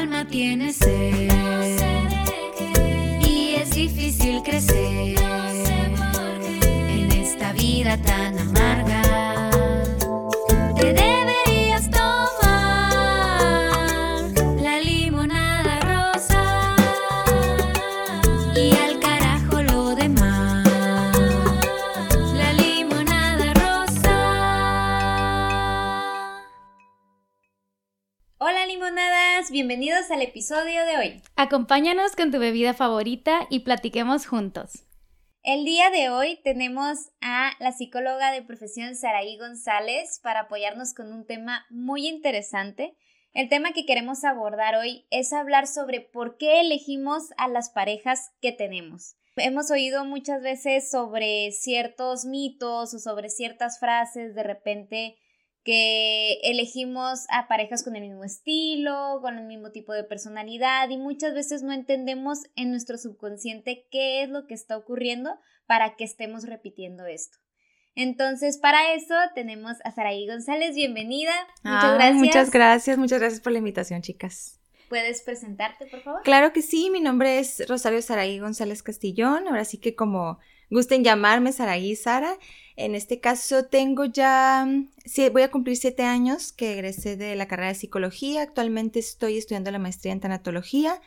alma tiene sed. Y es difícil crecer en esta vida tan bienvenidos al episodio de hoy. Acompáñanos con tu bebida favorita y platiquemos juntos. El día de hoy tenemos a la psicóloga de profesión Saraí González para apoyarnos con un tema muy interesante. El tema que queremos abordar hoy es hablar sobre por qué elegimos a las parejas que tenemos. Hemos oído muchas veces sobre ciertos mitos o sobre ciertas frases de repente que elegimos a parejas con el mismo estilo, con el mismo tipo de personalidad y muchas veces no entendemos en nuestro subconsciente qué es lo que está ocurriendo para que estemos repitiendo esto. Entonces, para eso tenemos a Saraí González, bienvenida. Muchas Ah, gracias. Muchas gracias, muchas gracias por la invitación, chicas. ¿Puedes presentarte, por favor? Claro que sí, mi nombre es Rosario Saraí González Castillón, ahora sí que como gusten llamarme Saraí Sara. En este caso tengo ya, mm, sí, voy a cumplir siete años que egresé de la carrera de psicología, actualmente estoy estudiando la maestría en tanatología,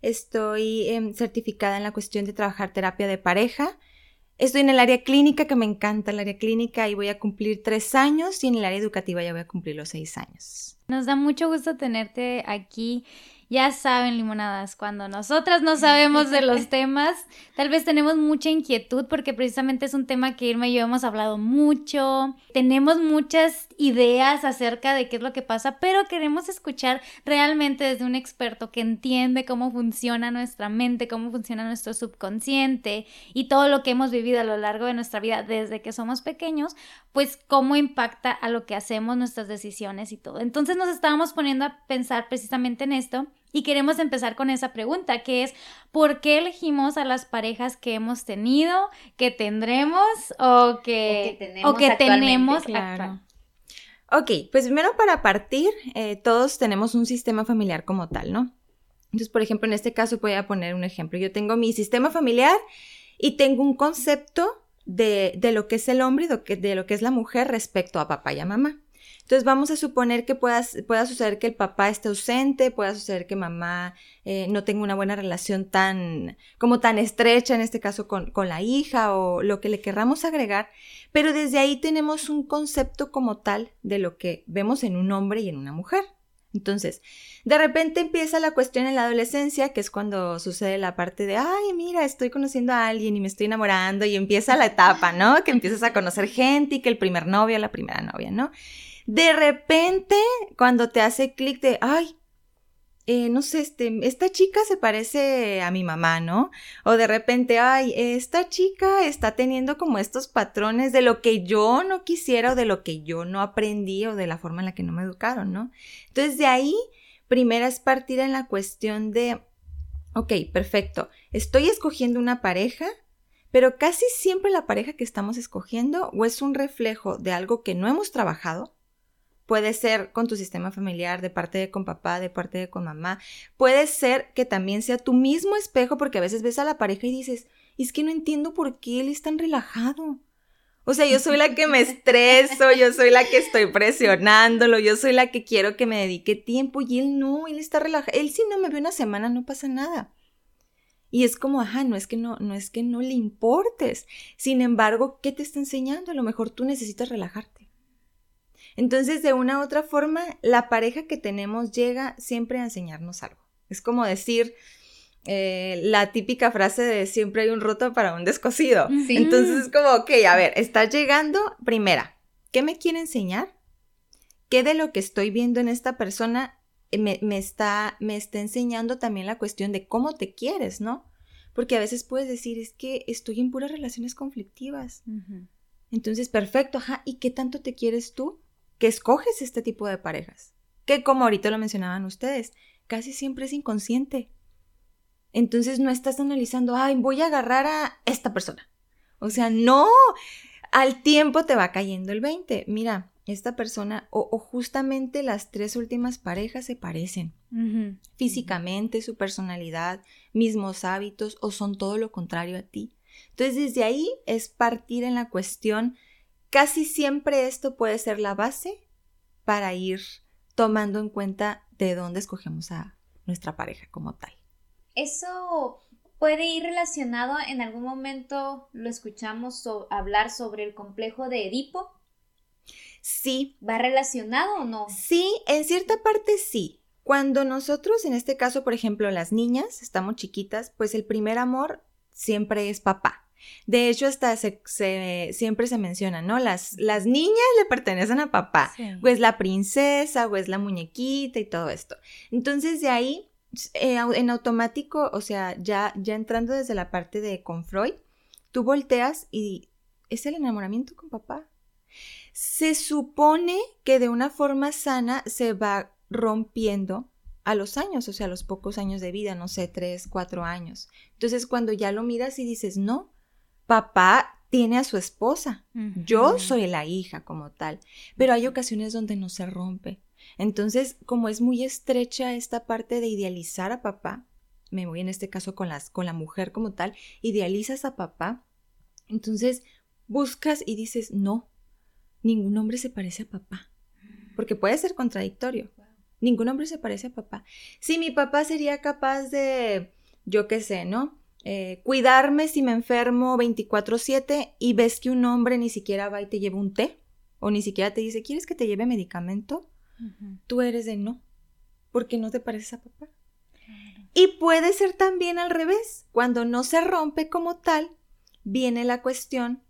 estoy em, certificada en la cuestión de trabajar terapia de pareja. Estoy en el área clínica, que me encanta el área clínica, y voy a cumplir tres años, y en el área educativa ya voy a cumplir los seis años. Nos da mucho gusto tenerte aquí. Ya saben, limonadas, cuando nosotras no sabemos de los temas, tal vez tenemos mucha inquietud porque precisamente es un tema que Irma y yo hemos hablado mucho. Tenemos muchas ideas acerca de qué es lo que pasa, pero queremos escuchar realmente desde un experto que entiende cómo funciona nuestra mente, cómo funciona nuestro subconsciente y todo lo que hemos vivido a lo largo de nuestra vida desde que somos pequeños, pues cómo impacta a lo que hacemos, nuestras decisiones y todo. Entonces nos estábamos poniendo a pensar precisamente en esto y queremos empezar con esa pregunta, que es ¿por qué elegimos a las parejas que hemos tenido, que tendremos o que, O que tenemos o que actualmente, tenemos claro. actual? Ok, pues primero para partir, eh, todos tenemos un sistema familiar como tal, ¿no? Entonces, por ejemplo, en este caso voy a poner un ejemplo. Yo tengo mi sistema familiar y tengo un concepto de, de lo que es el hombre y de lo que es la mujer respecto a papá y a mamá. Entonces vamos a suponer que pueda, suceder que el papá esté ausente, pueda suceder que mamá eh, no tenga una buena relación tan, como tan estrecha, en este caso con, con la hija o lo que le querramos agregar, pero desde ahí tenemos un concepto como tal de lo que vemos en un hombre y en una mujer. Entonces, de repente empieza la cuestión en la adolescencia, que es cuando sucede la parte de, ay, mira, estoy conociendo a alguien y me estoy enamorando y empieza la etapa, ¿no? Que empiezas a conocer gente y que el primer novio, la primera novia, ¿no? De repente, cuando te hace clic de, ay, eh, no sé, este, esta chica se parece a mi mamá, ¿no? O de repente, ay, esta chica está teniendo como estos patrones de lo que yo no quisiera o de lo que yo no aprendí o de la forma en la que no me educaron, ¿no? Entonces, de ahí, primera es partir en la cuestión de, ok, perfecto, estoy escogiendo una pareja, pero casi siempre la pareja que estamos escogiendo o es un reflejo de algo que no hemos trabajado, Puede ser con tu sistema familiar, de parte de con papá, de parte de con mamá. Puede ser que también sea tu mismo espejo, porque a veces ves a la pareja y dices, es que no entiendo por qué él es tan relajado. O sea, yo soy la que me estreso, yo soy la que estoy presionándolo, yo soy la que quiero que me dedique tiempo y él no, él está relajado. Él si no me ve una semana no pasa nada. Y es como, ajá, no es que no, no es que no le importes. Sin embargo, ¿qué te está enseñando? A lo mejor tú necesitas relajarte. Entonces, de una u otra forma, la pareja que tenemos llega siempre a enseñarnos algo. Es como decir eh, la típica frase de siempre hay un roto para un descosido. Sí. Entonces, es como, ok, a ver, estás llegando, primera, ¿qué me quiere enseñar? ¿Qué de lo que estoy viendo en esta persona eh, me, me está, me está enseñando también la cuestión de cómo te quieres, ¿no? Porque a veces puedes decir, es que estoy en puras relaciones conflictivas. Entonces, perfecto, ajá. ¿Y qué tanto te quieres tú? Que escoges este tipo de parejas. Que como ahorita lo mencionaban ustedes, casi siempre es inconsciente. Entonces no estás analizando, ay, voy a agarrar a esta persona. O sea, no, al tiempo te va cayendo el 20. Mira, esta persona o, o justamente las tres últimas parejas se parecen físicamente, su personalidad, mismos hábitos o son todo lo contrario a ti. Entonces desde ahí es partir en la cuestión, casi siempre esto puede ser la base para ir tomando en cuenta de dónde escogemos a nuestra pareja como tal. Eso puede ir relacionado, en algún momento lo escuchamos so- hablar sobre el complejo de Edipo. Sí, ¿Va relacionado o no? Sí, en cierta parte sí. Cuando nosotros, en este caso, por ejemplo, las niñas, estamos chiquitas, pues el primer amor siempre es papá. De hecho, hasta se, se- siempre se menciona, ¿no? Las, las niñas le pertenecen a papá. Sí. O es la princesa, o es la muñequita y todo esto. Entonces, de ahí, eh, en automático, o sea, ya, ya entrando desde la parte de con Freud, tú volteas y es el enamoramiento con papá. Se supone que de una forma sana se va rompiendo a los años, o sea, a los pocos años de vida, no sé, tres, cuatro años. Entonces, cuando ya lo miras y dices, no, papá tiene a su esposa, yo soy la hija como tal, pero hay ocasiones donde no se rompe. Entonces, como es muy estrecha esta parte de idealizar a papá, me voy en este caso con, las, con la mujer como tal, idealizas a papá, entonces buscas y dices, no, ningún hombre se parece a papá, porque puede ser contradictorio. Ningún hombre se parece a papá. Si mi papá sería capaz de, yo qué sé, ¿no? Eh, cuidarme si me enfermo 24/7 y ves que un hombre ni siquiera va y te lleva un té o ni siquiera te dice, ¿quieres que te lleve medicamento? Tú eres de no, porque no te pareces a papá. Y puede ser también al revés, cuando no se rompe como tal, viene la cuestión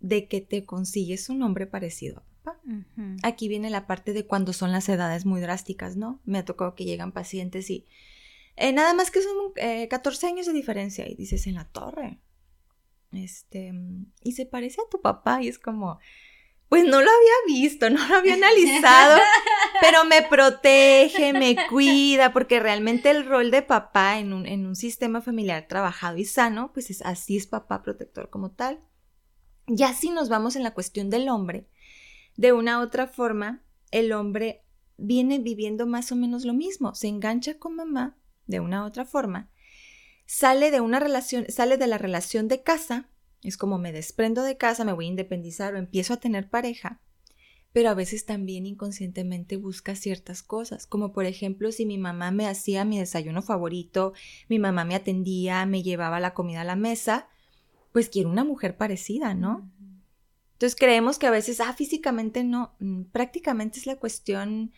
de que te consigues un hombre parecido a papá. Aquí viene la parte de cuando son las edades muy drásticas, ¿no? Me ha tocado que llegan pacientes y eh, nada más que son eh, 14 años de diferencia y dices en la torre. Este, y se parece a tu papá y es como, pues no lo había visto, no lo había analizado, pero me protege, me cuida, porque realmente el rol de papá en un, en un sistema familiar trabajado y sano, pues es, así es papá protector como tal. Ya si nos vamos en la cuestión del hombre, de una u otra forma, el hombre viene viviendo más o menos lo mismo. Se engancha con mamá de una u otra forma, sale de una relación, sale de la relación de casa, es como me desprendo de casa, me voy a independizar o empiezo a tener pareja, pero a veces también inconscientemente busca ciertas cosas, como por ejemplo si mi mamá me hacía mi desayuno favorito, mi mamá me atendía, me llevaba la comida a la mesa, pues quiero una mujer parecida, ¿no? Entonces creemos que a veces, ah, físicamente no, mm, prácticamente es la cuestión,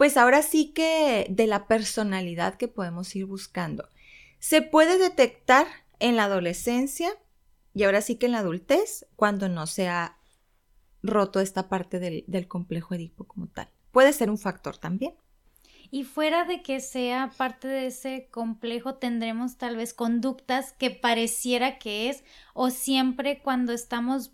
pues ahora sí que de la personalidad que podemos ir buscando. Se puede detectar en la adolescencia y ahora sí que en la adultez cuando no se ha roto esta parte del, complejo edipo como tal. Puede ser un factor también. Y fuera de que sea parte de ese complejo, tendremos tal vez conductas que pareciera que es, o siempre cuando estamos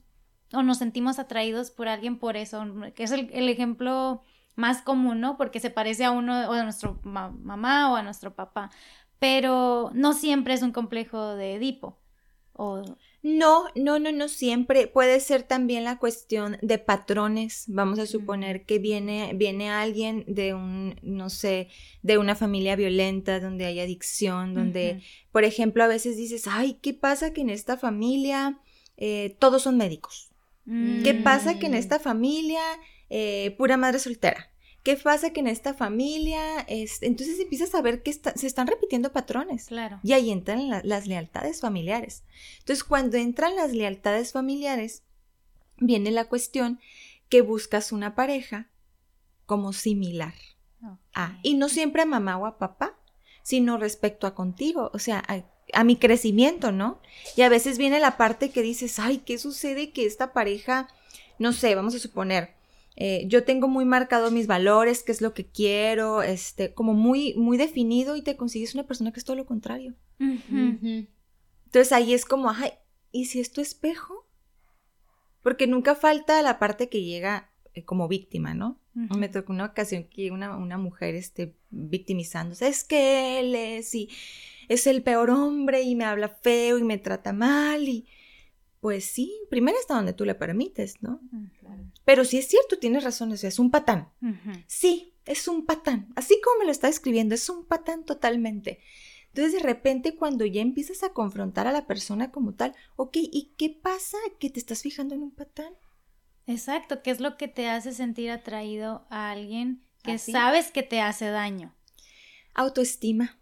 o nos sentimos atraídos por alguien por eso, que es el ejemplo más común, ¿no? Porque se parece a uno o a nuestro ma- mamá o a nuestro papá, pero no siempre es un complejo de Edipo. O, No, no, no, no siempre. Puede ser también la cuestión de patrones. Vamos a suponer que viene, viene alguien de un, no sé, de una familia violenta, donde hay adicción, donde, por ejemplo, a veces dices, ay, ¿qué pasa que en esta familia eh, todos son médicos? ¿Qué Mm. pasa que en esta familia eh, pura madre soltera? ¿Qué pasa que en esta familia, es... entonces empiezas a ver que está- se están repitiendo patrones? Claro. Y ahí entran la- las lealtades familiares. Entonces, cuando entran las lealtades familiares, viene la cuestión que buscas una pareja como similar a, Ok. y no siempre a mamá o a papá, sino respecto a contigo, o sea, a, a mi crecimiento, ¿no? Y a veces viene la parte que dices, ay, ¿qué sucede que esta pareja, no sé, vamos a suponer, eh, yo tengo muy marcado mis valores, qué es lo que quiero, este, como muy, muy definido y te consigues una persona que es todo lo contrario. Entonces ahí es como, ay, ¿y si es tu espejo? Porque nunca falta la parte que llega eh, como víctima, ¿no? Me tocó una ocasión que una, una mujer este, victimizándose, es que él es y es el peor hombre y me habla feo y me trata mal y Pues sí, primero hasta donde tú le permites, ¿no? Pero sí es cierto, tienes razón, o sea, es un patán. Sí, es un patán. Así como me lo está escribiendo, es un patán totalmente. Entonces, de repente, cuando ya empiezas a confrontar a la persona como tal, ok, ¿y qué pasa que te estás fijando en un patán? Exacto, ¿qué es lo que te hace sentir atraído a alguien que Así. sabes que te hace daño? Autoestima,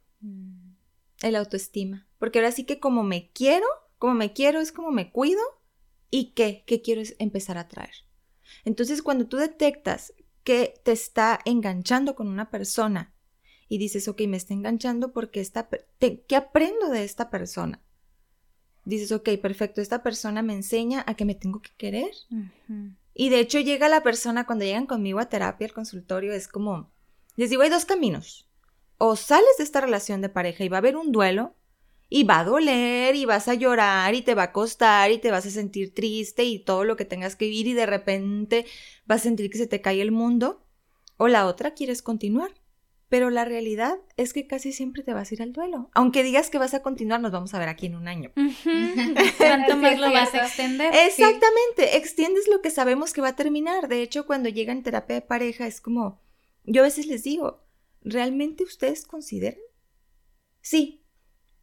el autoestima. Porque ahora sí que como me quiero, como me quiero es como me cuido y qué, qué quiero es empezar a traer. Entonces, cuando tú detectas que te está enganchando con una persona y dices, ok, me está enganchando porque te- ¿qué aprendo de esta persona? Dices, ok, perfecto, esta persona me enseña a que me tengo que querer. Y de hecho llega la persona, cuando llegan conmigo a terapia, al consultorio, es como, les digo, hay dos caminos. O sales de esta relación de pareja y va a haber un duelo, y va a doler, y vas a llorar, y te va a costar, y te vas a sentir triste, y todo lo que tengas que vivir, y de repente vas a sentir que se te cae el mundo. O la otra, quieres continuar. Pero la realidad es que casi siempre te vas a ir al duelo. Aunque digas que vas a continuar, nos vamos a ver aquí en un año. Ujú. ¿Cuánto Sí, más lo vas a extender? Exactamente, extiendes lo que sabemos que va a terminar. De hecho, cuando llegan terapia de pareja es como, yo a veces les digo, ¿realmente ustedes consideran? Sí,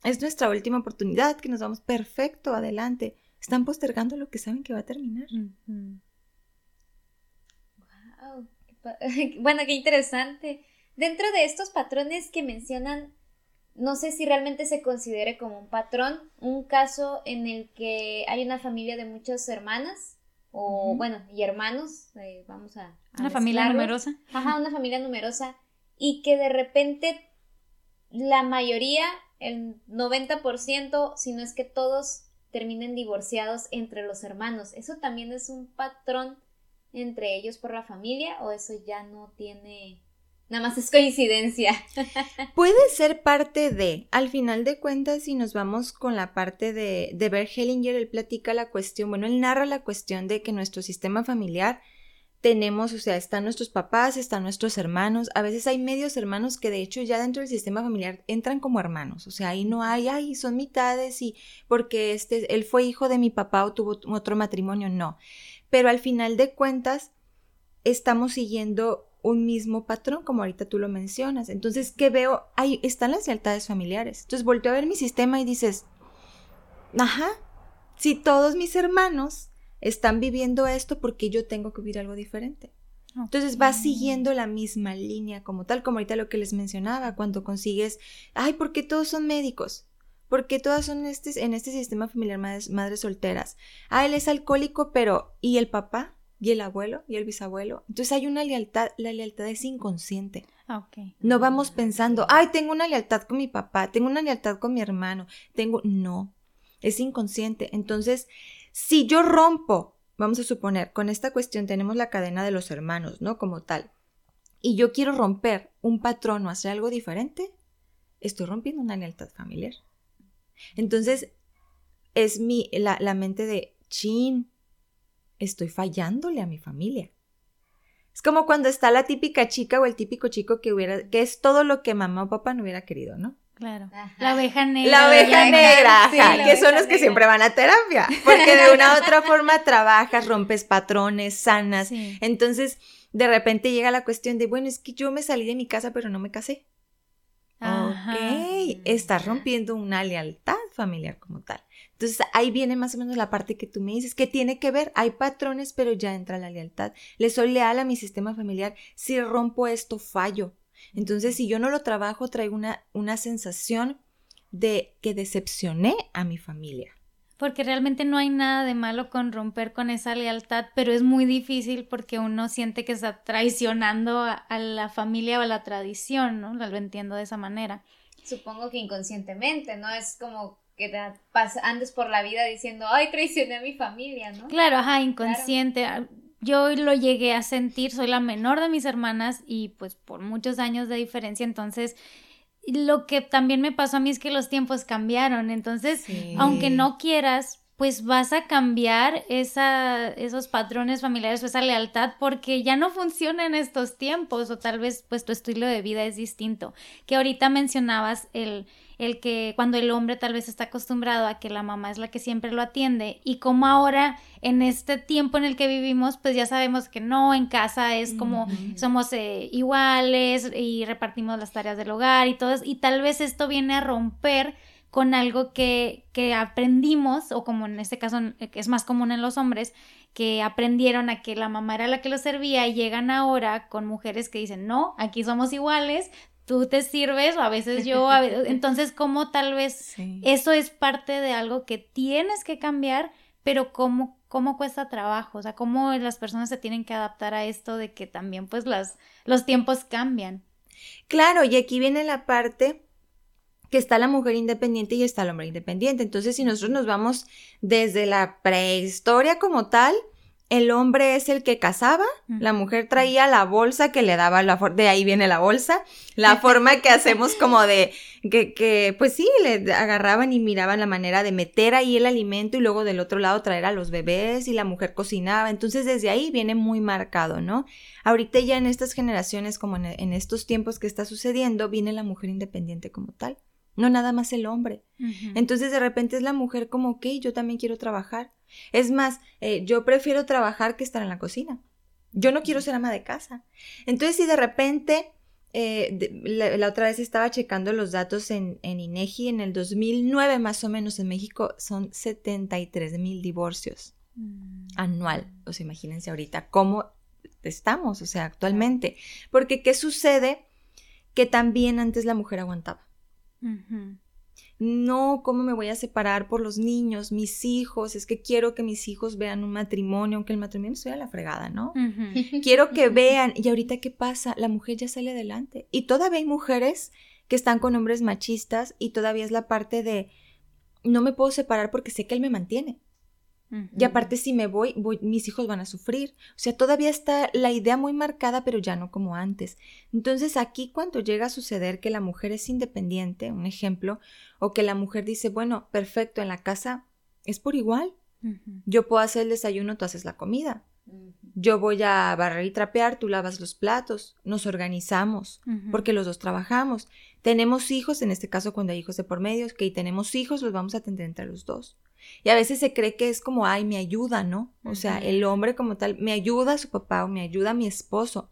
es nuestra última oportunidad, que nos vamos perfecto, adelante. Están postergando lo que saben que va a terminar. Ujú. Wow, qué pa- Bueno, qué interesante. Dentro de estos patrones que mencionan, no sé si realmente se considere como un patrón, un caso en el que hay una familia de muchas hermanas, o bueno, y hermanos, eh, vamos a... a Una familia numerosa. Ajá, una familia numerosa, y que de repente la mayoría, el 90%, si no es que todos, terminen divorciados entre los hermanos. ¿Eso también es un patrón entre ellos por la familia o eso ya no tiene... Nada más es coincidencia. Puede ser parte de, al final de cuentas, si nos vamos con la parte de, de Bert Hellinger, él platica la cuestión, bueno, él narra la cuestión de que nuestro sistema familiar tenemos, o sea, están nuestros papás, están nuestros hermanos, a veces hay medios hermanos que de hecho ya dentro del sistema familiar entran como hermanos, o sea, ahí no hay, ay, son mitades y porque este, él fue hijo de mi papá o tuvo otro matrimonio, no, pero al final de cuentas estamos siguiendo un mismo patrón, como ahorita tú lo mencionas. Entonces, ¿qué veo? Ahí están las lealtades familiares. Entonces, volteo a ver mi sistema y dices, ajá, si todos mis hermanos están viviendo esto, porque yo tengo que vivir algo diferente? Entonces vas siguiendo la misma línea como tal, como ahorita lo que les mencionaba, cuando consigues, ay, ¿por qué todos son médicos? ¿Por qué todas son este, en este sistema familiar madres, madres solteras? Ah, él es alcohólico, pero ¿y el papá? ¿Y el abuelo? ¿Y el bisabuelo? Entonces hay una lealtad, la lealtad es inconsciente. Ah. No vamos pensando, ay, tengo una lealtad con mi papá, tengo una lealtad con mi hermano, tengo... No, es inconsciente. Entonces, si yo rompo, vamos a suponer, con esta cuestión tenemos la cadena de los hermanos, ¿no? Como tal. Y yo quiero romper un patrón o hacer algo diferente, estoy rompiendo una lealtad familiar. Entonces, es mi, la, la mente de, chin, estoy fallándole a mi familia. Es como cuando está la típica chica o el típico chico que hubiera, que es todo lo que mamá o papá no hubiera querido, ¿no? Claro. Ajá. La oveja negra. La oveja negra, Sí, ajá, la que son los que negra. siempre van a terapia, porque de una u otra forma trabajas, rompes patrones, sanas. Sí. Entonces, de repente llega la cuestión de, bueno, es que yo me salí de mi casa, pero no me casé. Ajá. Ok, estás rompiendo una lealtad familiar como tal. Entonces ahí viene más o menos la parte que tú me dices, que tiene que ver, hay patrones, pero ya entra la lealtad. Le soy leal a mi sistema familiar, si rompo esto, fallo. Entonces si yo no lo trabajo, traigo una, una sensación de que decepcioné a mi familia. Porque realmente no hay nada de malo con romper con esa lealtad, pero es muy difícil porque uno siente que está traicionando a, a la familia o a la tradición, ¿no? Lo entiendo de esa manera. Supongo que inconscientemente, ¿no? Es como que te andes por la vida diciendo, ay, traicioné a mi familia, ¿no? Claro, ajá, inconsciente. Ah, Yo lo llegué a sentir, soy la menor de mis hermanas y pues por muchos años de diferencia, entonces lo que también me pasó a mí es que los tiempos cambiaron, entonces Sí. aunque no quieras, pues vas a cambiar esa, esos patrones familiares o esa lealtad porque ya no funciona en estos tiempos o tal vez pues tu estilo de vida es distinto. Que ahorita mencionabas el, el que cuando el hombre tal vez está acostumbrado a que la mamá es la que siempre lo atiende y como ahora en este tiempo en el que vivimos pues ya sabemos que no, en casa es como somos eh, iguales y repartimos las tareas del hogar y todo y tal vez esto viene a romper con algo que, que aprendimos, o como en este caso que es más común en los hombres, que aprendieron a que la mamá era la que los servía y llegan ahora con mujeres que dicen, no, aquí somos iguales, tú te sirves o a veces yo, entonces como tal vez eso es parte de algo que tienes que cambiar, pero cómo, cómo cuesta trabajo, o sea, cómo las personas se tienen que adaptar a esto de que también pues las, los tiempos cambian. Claro, y aquí viene la parte que está la mujer independiente y está el hombre independiente. Entonces, si nosotros nos vamos desde la prehistoria como tal, el hombre es el que cazaba, la mujer traía la bolsa que le daba la de ahí viene la bolsa, la forma que hacemos como de que, que pues sí, le agarraban y miraban la manera de meter ahí el alimento y luego del otro lado traer a los bebés y la mujer cocinaba. Entonces desde ahí viene muy marcado, ¿no? Ahorita ya en estas generaciones, como en estos tiempos que está sucediendo, viene la mujer independiente como tal no nada más el hombre. Entonces de repente es la mujer como, ok, yo también quiero trabajar. Es más, eh, yo prefiero trabajar que estar en la cocina. Yo no quiero ser ama de casa. Entonces si de repente, eh, la, otra vez estaba checando los datos en, en INEGI, en el 2009 más o menos en México son 73 mil divorcios mm. anual. O sea, imagínense ahorita cómo estamos, o sea, actualmente. Porque ¿qué sucede? Que también antes la mujer aguantaba. No, ¿cómo me voy a separar por los niños, mis hijos? Es que quiero que mis hijos vean un matrimonio, aunque el matrimonio sea la fregada, ¿no? Quiero que vean. Y ahorita, ¿qué pasa? La mujer ya sale adelante. Y todavía hay mujeres que están con hombres machistas y todavía es la parte de no me puedo separar porque sé que él me mantiene. Y aparte, si me voy, mis hijos van a sufrir. O sea, todavía está la idea muy marcada, pero ya no como antes. Entonces, aquí cuando llega a suceder que la mujer es independiente, un ejemplo, o que la mujer dice, bueno, perfecto, en la casa es por igual. Yo puedo hacer el desayuno, tú haces la comida. Yo voy a barrer y trapear, tú lavas los platos, nos organizamos, porque los dos trabajamos. Tenemos hijos, en este caso cuando hay hijos de por medio, que tenemos hijos, los vamos a atender entre los dos. Y a veces se cree que es como, ay, me ayuda, ¿no? O sea, el hombre como tal, me ayuda a su papá o me ayuda a mi esposo.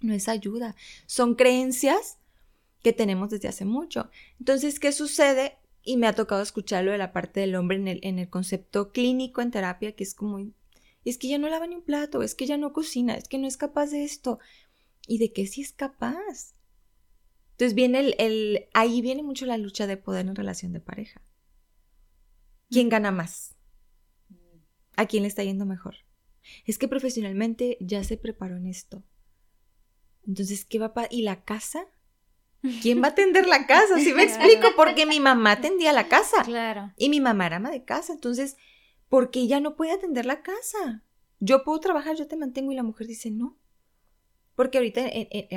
No es ayuda, son creencias que tenemos desde hace mucho. Entonces, ¿qué sucede? Y me ha tocado escucharlo de la parte del hombre en el, en el concepto clínico en terapia, que es como, es que ya no lava ni un plato, es que ya no cocina, es que no es capaz de esto. ¿Y de qué sí es capaz? Entonces viene el, el, ahí viene mucho la lucha de poder en relación de pareja. ¿Quién gana más? ¿A quién le está yendo mejor? Es que profesionalmente ya se preparó en esto. Entonces, ¿qué va a ¿Y la casa? ¿Quién va a atender la casa? Si me explico, porque mi mamá atendía la casa. Claro. Y mi mamá era ama de casa. Entonces, ¿por qué ella no puede atender la casa? Yo puedo trabajar, yo te mantengo y la mujer dice no. Porque ahorita,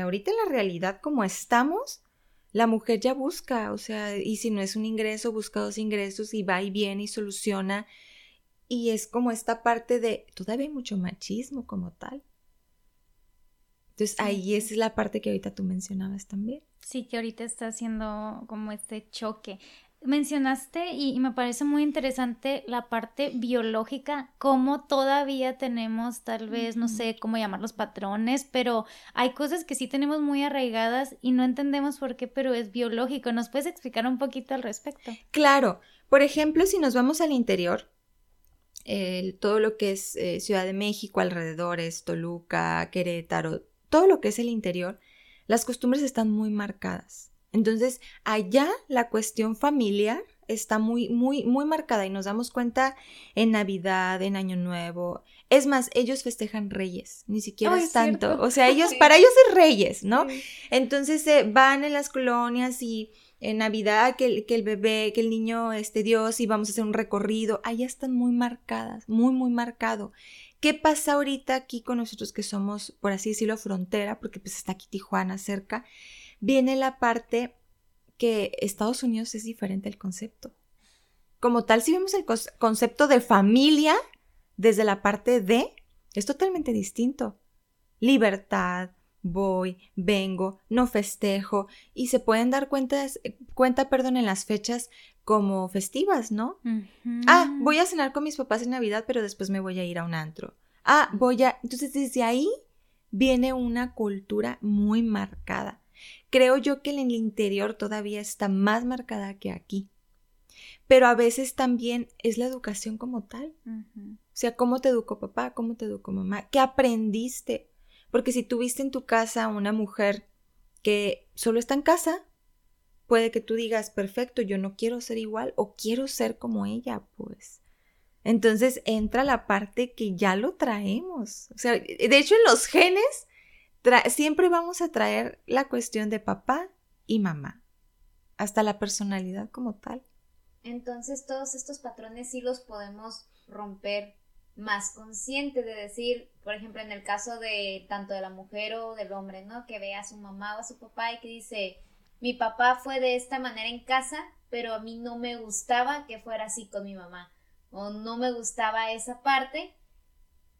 ahorita en la realidad como estamos, la mujer ya busca, o sea, y si no es un ingreso, busca dos ingresos y va y viene y soluciona. Y es como esta parte de, todavía hay mucho machismo como tal. Entonces ahí es la parte que ahorita tú mencionabas también. Sí, que ahorita está haciendo como este choque mencionaste y, me parece muy interesante la parte biológica, cómo todavía tenemos tal vez, no sé cómo llamar los patrones, pero hay cosas que sí tenemos muy arraigadas y no entendemos por qué, pero es biológico. ¿Nos puedes explicar un poquito al respecto? Claro, por ejemplo, si nos vamos al interior, todo lo que es eh, Ciudad de México, alrededores, Toluca, Querétaro, todo lo que es el interior, las costumbres están muy marcadas. Entonces, allá la cuestión familiar está muy, muy, muy marcada y nos damos cuenta en Navidad, en Año Nuevo. Es más, ellos festejan reyes, ni siquiera es tanto. O sea, ellos, para ellos es reyes, ¿no? Entonces se van en las colonias y en Navidad que el, que el bebé, que el niño, este Dios, y vamos a hacer un recorrido. Allá están muy marcadas, muy, muy marcado. ¿Qué pasa ahorita aquí con nosotros que somos, por así decirlo, frontera? Porque pues está aquí Tijuana cerca viene la parte que Estados Unidos es diferente el concepto. como tal, si vemos el concepto de familia desde la parte de, es totalmente distinto. Libertad, voy, vengo, no festejo, y se pueden dar cuentas- cuenta, perdón, en las fechas como festivas, ¿no? Ah, voy a cenar con mis papás en Navidad, pero después me voy a ir a un antro. Ah, voy a... Entonces, desde ahí viene una cultura muy marcada. Creo yo que en el interior todavía está más marcada que aquí. Pero a veces también es la educación como tal. O sea, cómo te educó papá, cómo te educó mamá, qué aprendiste. Porque si tuviste en tu casa una mujer que solo está en casa, puede que tú digas, perfecto, yo no quiero ser igual o quiero ser como ella, pues. Entonces entra la parte que ya lo traemos. O sea, de hecho en los genes siempre vamos a traer la cuestión de papá y mamá, hasta la personalidad como tal. Entonces todos estos patrones sí los podemos romper más consciente de decir, por ejemplo, en el caso de tanto de la mujer o del hombre, ¿no? Que ve a su mamá o a su papá y que dice, mi papá fue de esta manera en casa, pero a mí no me gustaba que fuera así con mi mamá, o no me gustaba esa parte,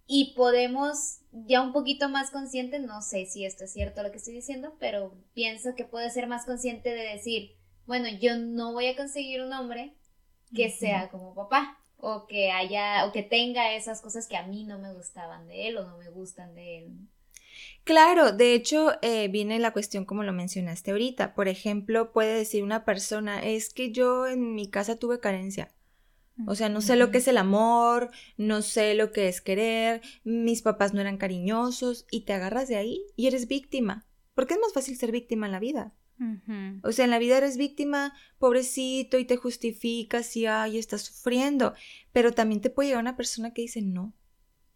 y podemos ya un poquito más consciente, no sé si esto es cierto lo que estoy diciendo, pero pienso que puede ser más consciente de decir, bueno, yo no voy a conseguir un hombre que sea como papá o que haya o que tenga esas cosas que a mí no me gustaban de él o no me gustan de él. Claro, de hecho eh, viene la cuestión como lo mencionaste ahorita. Por ejemplo, puede decir una persona, es que yo en mi casa tuve carencia. O sea, no sé lo que es el amor, no sé lo que es querer, mis papás no eran cariñosos y te agarras de ahí y eres víctima. Porque es más fácil ser víctima en la vida. O sea, en la vida eres víctima, pobrecito, y te justificas y ay, estás sufriendo. Pero también te puede llegar una persona que dice, no,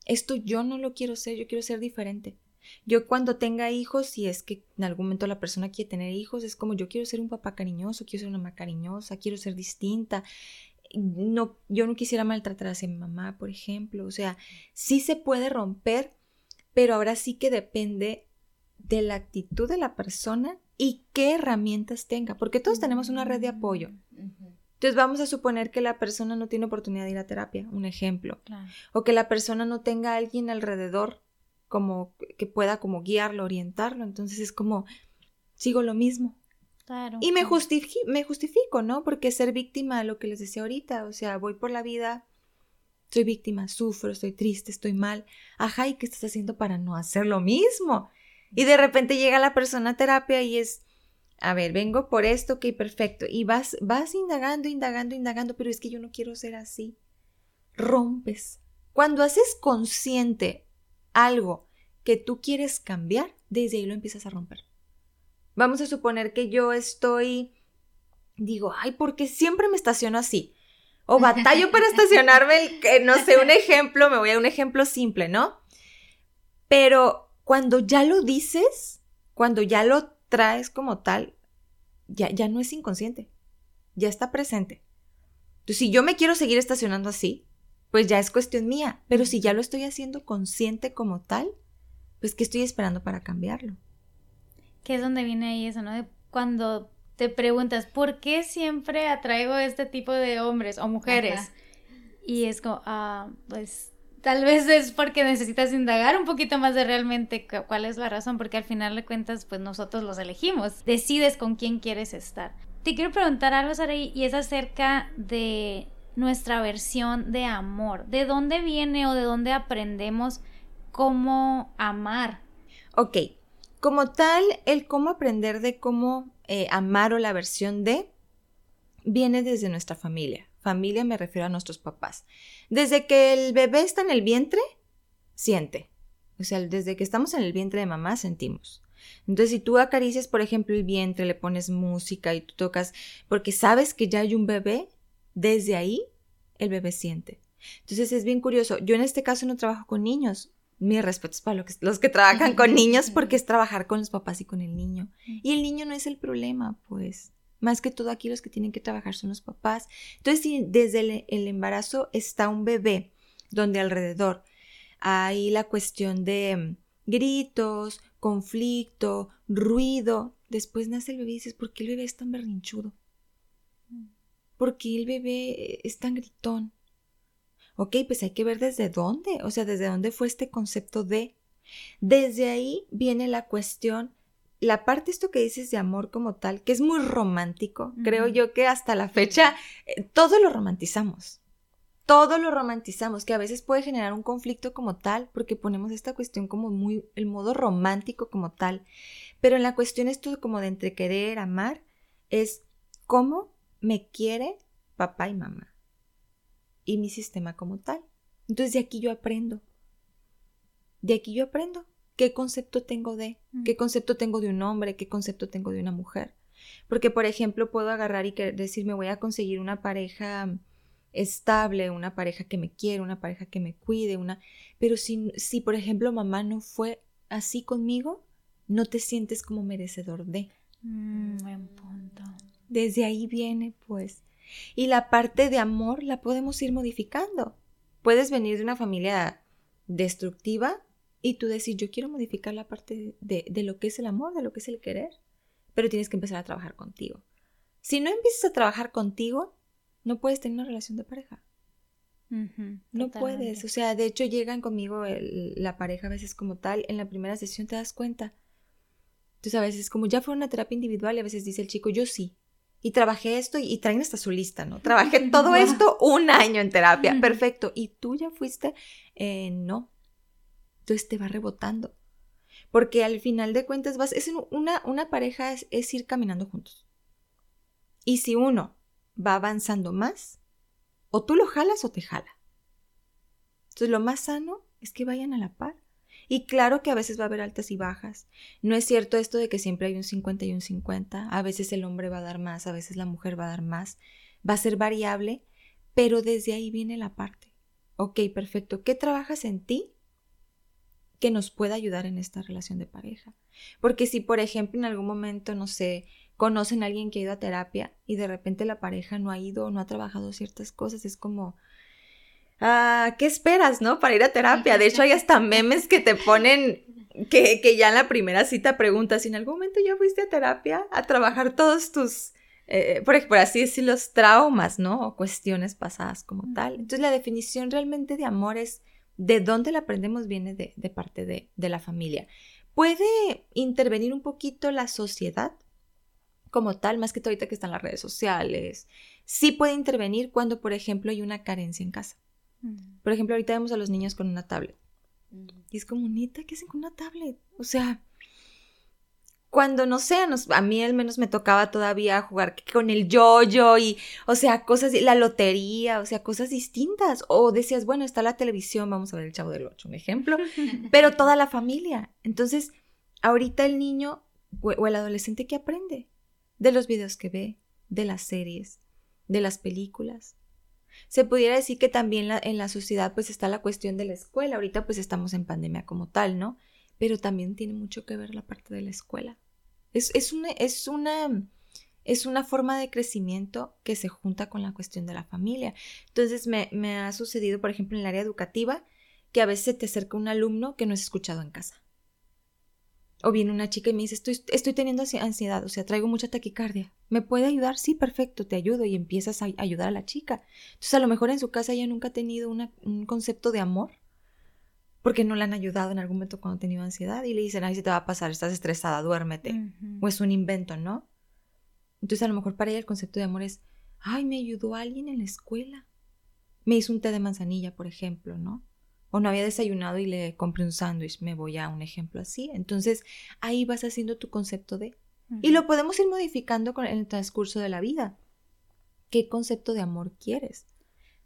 esto yo no lo quiero ser, yo quiero ser diferente. Yo cuando tenga hijos, si es que en algún momento la persona quiere tener hijos, es como yo quiero ser un papá cariñoso, quiero ser una mamá cariñosa, quiero ser distinta. No, yo no quisiera maltratar a mi mamá, por ejemplo. O sea, sí se puede romper, pero ahora sí que depende de la actitud de la persona y qué herramientas tenga, porque todos tenemos una red de apoyo. Ujú. Entonces vamos a suponer que la persona no tiene oportunidad de ir a terapia, un ejemplo, Claro. o que la persona no tenga a alguien alrededor como que pueda como guiarlo, orientarlo, entonces es como sigo lo mismo. Y me, justifi- me justifico, ¿no? Porque ser víctima, lo que les decía ahorita, o sea, voy por la vida, soy víctima, sufro, estoy triste, estoy mal. Ajá, ¿y qué estás haciendo para no hacer lo mismo? Y de repente llega la persona a terapia y es, a ver, vengo por esto, ok, perfecto. Y vas, vas indagando, indagando, indagando, pero es que yo no quiero ser así. Rompes. Cuando haces consciente algo que tú quieres cambiar, desde ahí lo empiezas a romper. Vamos a suponer que yo estoy, digo, ay, porque siempre me estaciono así? O batallo para estacionarme, el que- no sé, un ejemplo, me voy a un ejemplo simple, ¿no? Pero cuando ya lo dices, cuando ya lo traes como tal, ya, ya no es inconsciente, ya está presente. Entonces, si yo me quiero seguir estacionando así, pues ya es cuestión mía, pero si ya lo estoy haciendo consciente como tal, pues ¿qué estoy esperando para cambiarlo? Que es donde viene ahí eso, ¿no? De cuando te preguntas, ¿por qué siempre atraigo este tipo de hombres o mujeres? Ajá. Y es como, ah, pues tal vez es porque necesitas indagar un poquito más de realmente cu- cuál es la razón, porque al final de cuentas, pues nosotros los elegimos, decides con quién quieres estar. Te quiero preguntar algo, Saraí, y es acerca de nuestra versión de amor. ¿De dónde viene o de dónde aprendemos cómo amar? Ok, como tal, el cómo aprender de cómo eh, amar o la versión de viene desde nuestra familia. Familia me refiero a nuestros papás. Desde que el bebé está en el vientre, siente. O sea, desde que estamos en el vientre de mamá, sentimos. Entonces, si tú acaricias, por ejemplo, el vientre, le pones música y tú tocas, porque sabes que ya hay un bebé, desde ahí el bebé siente. Entonces, es bien curioso. Yo en este caso no trabajo con niños. Mis respetos para lo que- los que trabajan con niños, porque es trabajar con los papás y con el niño. Y el niño no es el problema, pues. Más que todo aquí los que tienen que trabajar son los papás. Entonces, si desde el, el embarazo está un bebé, donde alrededor hay la cuestión de mm, gritos, conflicto, ruido, después nace el bebé y dices, ¿por qué el bebé es tan berrinchudo? ¿por qué el bebé es tan gritón? Ok, pues hay que ver desde dónde, o sea, desde dónde fue este concepto de. Desde ahí viene la cuestión, la parte esto que dices de amor como tal, que es muy romántico, creo yo que hasta la fecha eh, todo lo romantizamos. Todo lo romantizamos, que a veces puede generar un conflicto como tal, porque ponemos esta cuestión como muy, el modo romántico como tal. Pero en la cuestión esto como de entre querer, amar, es cómo me quiere papá y mamá. Y mi sistema como tal. Entonces de aquí yo aprendo. De aquí yo aprendo qué concepto tengo de, qué Mm. concepto tengo de un hombre, qué concepto tengo de una mujer. Porque, por ejemplo, puedo agarrar y decir, me voy a conseguir una pareja estable, una pareja que me quiere, una pareja que me cuide, una... Pero si, si, por ejemplo, mamá no fue así conmigo, no te sientes como merecedor de. Mm, buen punto. Desde ahí viene, pues. Y la parte de amor la podemos ir modificando. Puedes venir de una familia destructiva y tú decir, yo quiero modificar la parte de, de lo que es el amor, de lo que es el querer, pero tienes que empezar a trabajar contigo. Si no empiezas a trabajar contigo, no puedes tener una relación de pareja. No totalmente. puedes. O sea, de hecho llegan conmigo el- la pareja a veces como tal. En la primera sesión te das cuenta. Entonces a veces como ya fue una terapia individual y a veces dice el chico, yo sí. Y trabajé esto y, y traen hasta su lista, ¿no? Trabajé todo esto un año en terapia. Perfecto. ¿Y tú ya fuiste? Eh, no. Entonces te va rebotando. Porque al final de cuentas vas, es un- una, una pareja es, es ir caminando juntos. Y si uno va avanzando más, o tú lo jalas o te jala. Entonces lo más sano es que vayan a la par. Y claro que a veces va a haber altas y bajas. No es cierto esto de que siempre hay un 50 y un 50. A veces el hombre va a dar más, a veces la mujer va a dar más. Va a ser variable, pero desde ahí viene la parte. Ok, perfecto. ¿Qué trabajas en ti que nos pueda ayudar en esta relación de pareja? Porque si, por ejemplo, en algún momento, no sé, conocen a alguien que ha ido a terapia y de repente la pareja no ha ido o no ha trabajado ciertas cosas, es como, ah, ¿qué esperas, no? Para ir a terapia. De hecho, hay hasta memes que te ponen que, que ya en la primera cita preguntas, en algún momento ya fuiste a terapia a trabajar todos tus, eh, por, por así decir, los traumas, ¿no? O cuestiones pasadas como tal. Entonces, la definición realmente de amor es de dónde la aprendemos viene de, de parte de, de la familia. Puede intervenir un poquito la sociedad como tal, más que todo ahorita que están las redes sociales. Sí puede intervenir cuando, por ejemplo, hay una carencia en casa. Mm. Por ejemplo, ahorita vemos a los niños con una tablet. Y es como, neta, ¿qué hacen con una tablet? O sea, cuando no sé, nos- a mí al menos me tocaba todavía jugar que con el yo-yo y, o sea, cosas, la lotería, o sea, cosas distintas. O decías, bueno, está la televisión, vamos a ver el Chavo del Ocho, un ejemplo, pero toda la familia. Entonces, ahorita el niño o, o el adolescente, ¿qué aprende? De los videos que ve, de las series, de las películas. Se pudiera decir que también en la sociedad pues está la cuestión de la escuela. Ahorita pues estamos en pandemia como tal, ¿no? Pero también tiene mucho que ver la parte de la escuela. Es, es, una, es, una, es una forma de crecimiento que se junta con la cuestión de la familia. Entonces me, me ha sucedido, por ejemplo, en el área educativa, que a veces te acerca un alumno que no es escuchado en casa. O viene una chica y me dice, estoy, estoy teniendo ansi- ansiedad, o sea, traigo mucha taquicardia. ¿Me puede ayudar? Sí, perfecto, te ayudo y empiezas a ayudar a la chica. Entonces, a lo mejor en su casa ella nunca ha tenido una- un concepto de amor porque no le han ayudado en algún momento cuando ha tenido ansiedad y le dicen, ay, se te va a pasar, estás estresada, duérmete. O es un invento, ¿no? Entonces, a lo mejor para ella el concepto de amor es, ay, me ayudó alguien en la escuela. Me hizo un té de manzanilla, por ejemplo, ¿no? O no había desayunado y le compré un sándwich, me voy a un ejemplo así. Entonces, ahí vas haciendo tu concepto de... Y lo podemos ir modificando con en el transcurso de la vida. ¿Qué concepto de amor quieres?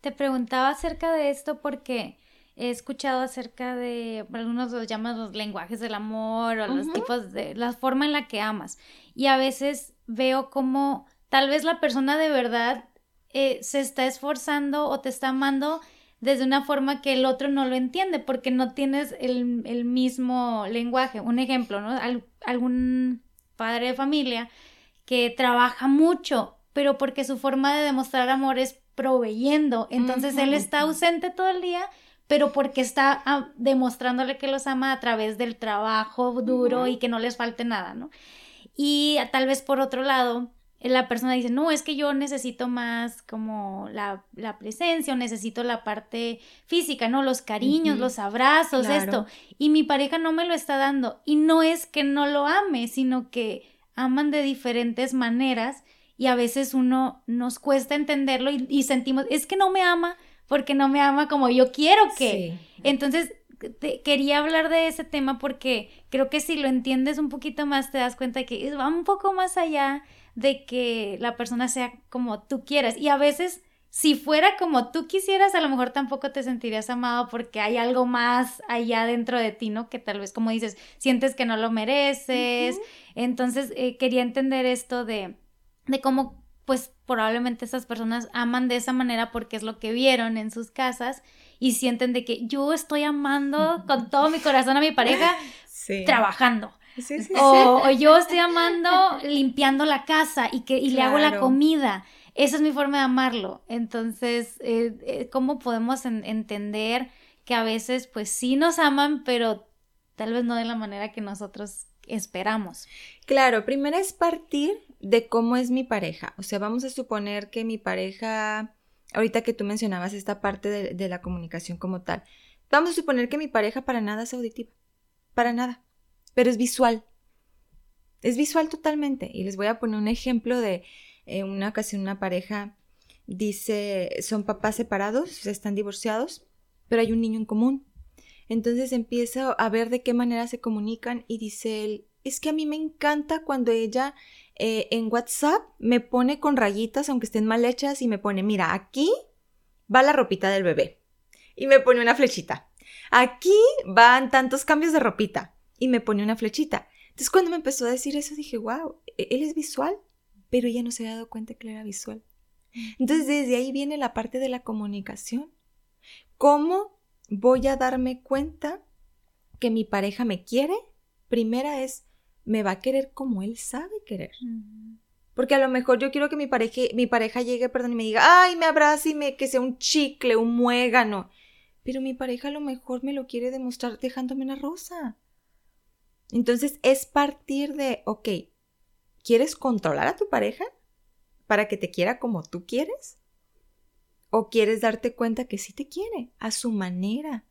Te preguntaba acerca de esto porque he escuchado acerca de, algunos los llaman los lenguajes del amor o los Ujú. tipos de, la forma en la que amas. Y a veces veo como tal vez la persona de verdad eh, se está esforzando o te está amando desde una forma que el otro no lo entiende porque no tienes el, el mismo lenguaje. Un ejemplo, ¿no? Al- algún padre de familia que trabaja mucho, pero porque su forma de demostrar amor es proveyendo. Entonces él está ausente todo el día, pero porque está ah, demostrándole que los ama a través del trabajo duro y que no les falte nada, ¿no? Y tal vez por otro lado, la persona dice, no, es que yo necesito más como la, la presencia o necesito la parte física, ¿no? Los cariños, los abrazos, Claro. esto. Y mi pareja no me lo está dando. Y no es que no lo ame, sino que aman de diferentes maneras y a veces uno nos cuesta entenderlo y, y sentimos, es que no me ama porque no me ama como yo quiero que. Sí. Entonces, te- quería hablar de ese tema porque creo que si lo entiendes un poquito más te das cuenta que va un poco más allá de que la persona sea como tú quieras. Y a veces, si fuera como tú quisieras, a lo mejor tampoco te sentirías amado porque hay algo más allá dentro de ti, ¿no? Que tal vez, como dices, sientes que no lo mereces. Entonces, eh, quería entender esto de, de cómo, pues, probablemente esas personas aman de esa manera porque es lo que vieron en sus casas y sienten de que yo estoy amando con todo mi corazón a mi pareja Sí. trabajando. Sí, sí, O, o yo estoy amando limpiando la casa y que y le hago la comida. Esa es mi forma de amarlo. Entonces, eh, eh, ¿cómo podemos en- entender que a veces, pues sí nos aman, pero tal vez no de la manera que nosotros esperamos? Claro, primero es partir de cómo es mi pareja. O sea, vamos a suponer que mi pareja, ahorita que tú mencionabas esta parte de, de la comunicación como tal, vamos a suponer que mi pareja para nada es auditiva, para nada, pero es visual. Es visual totalmente. Y les voy a poner un ejemplo de eh, una ocasión una pareja dice, son papás separados, están divorciados, pero hay un niño en común. Entonces empiezo a ver de qué manera se comunican y dice él, es que a mí me encanta cuando ella eh, en WhatsApp me pone con rayitas, aunque estén mal hechas, y me pone, mira, aquí va la ropita del bebé. Y me pone una flechita. Aquí van tantos cambios de ropita. Y me pone una flechita. Entonces cuando me empezó a decir eso dije, wow, él es visual, pero ella no se había dado cuenta que él era visual. Entonces desde ahí viene la parte de la comunicación. ¿Cómo voy a darme cuenta que mi pareja me quiere? Primera es, me va a querer como él sabe querer. Porque a lo mejor yo quiero que mi pareja, mi pareja llegue, perdón, y me diga, ay, me abrace y me, que sea un chicle, un muégano. Pero mi pareja a lo mejor me lo quiere demostrar dejándome una rosa. Entonces es partir de, ok, ¿quieres controlar a tu pareja para que te quiera como tú quieres? ¿O quieres darte cuenta que sí te quiere a su manera?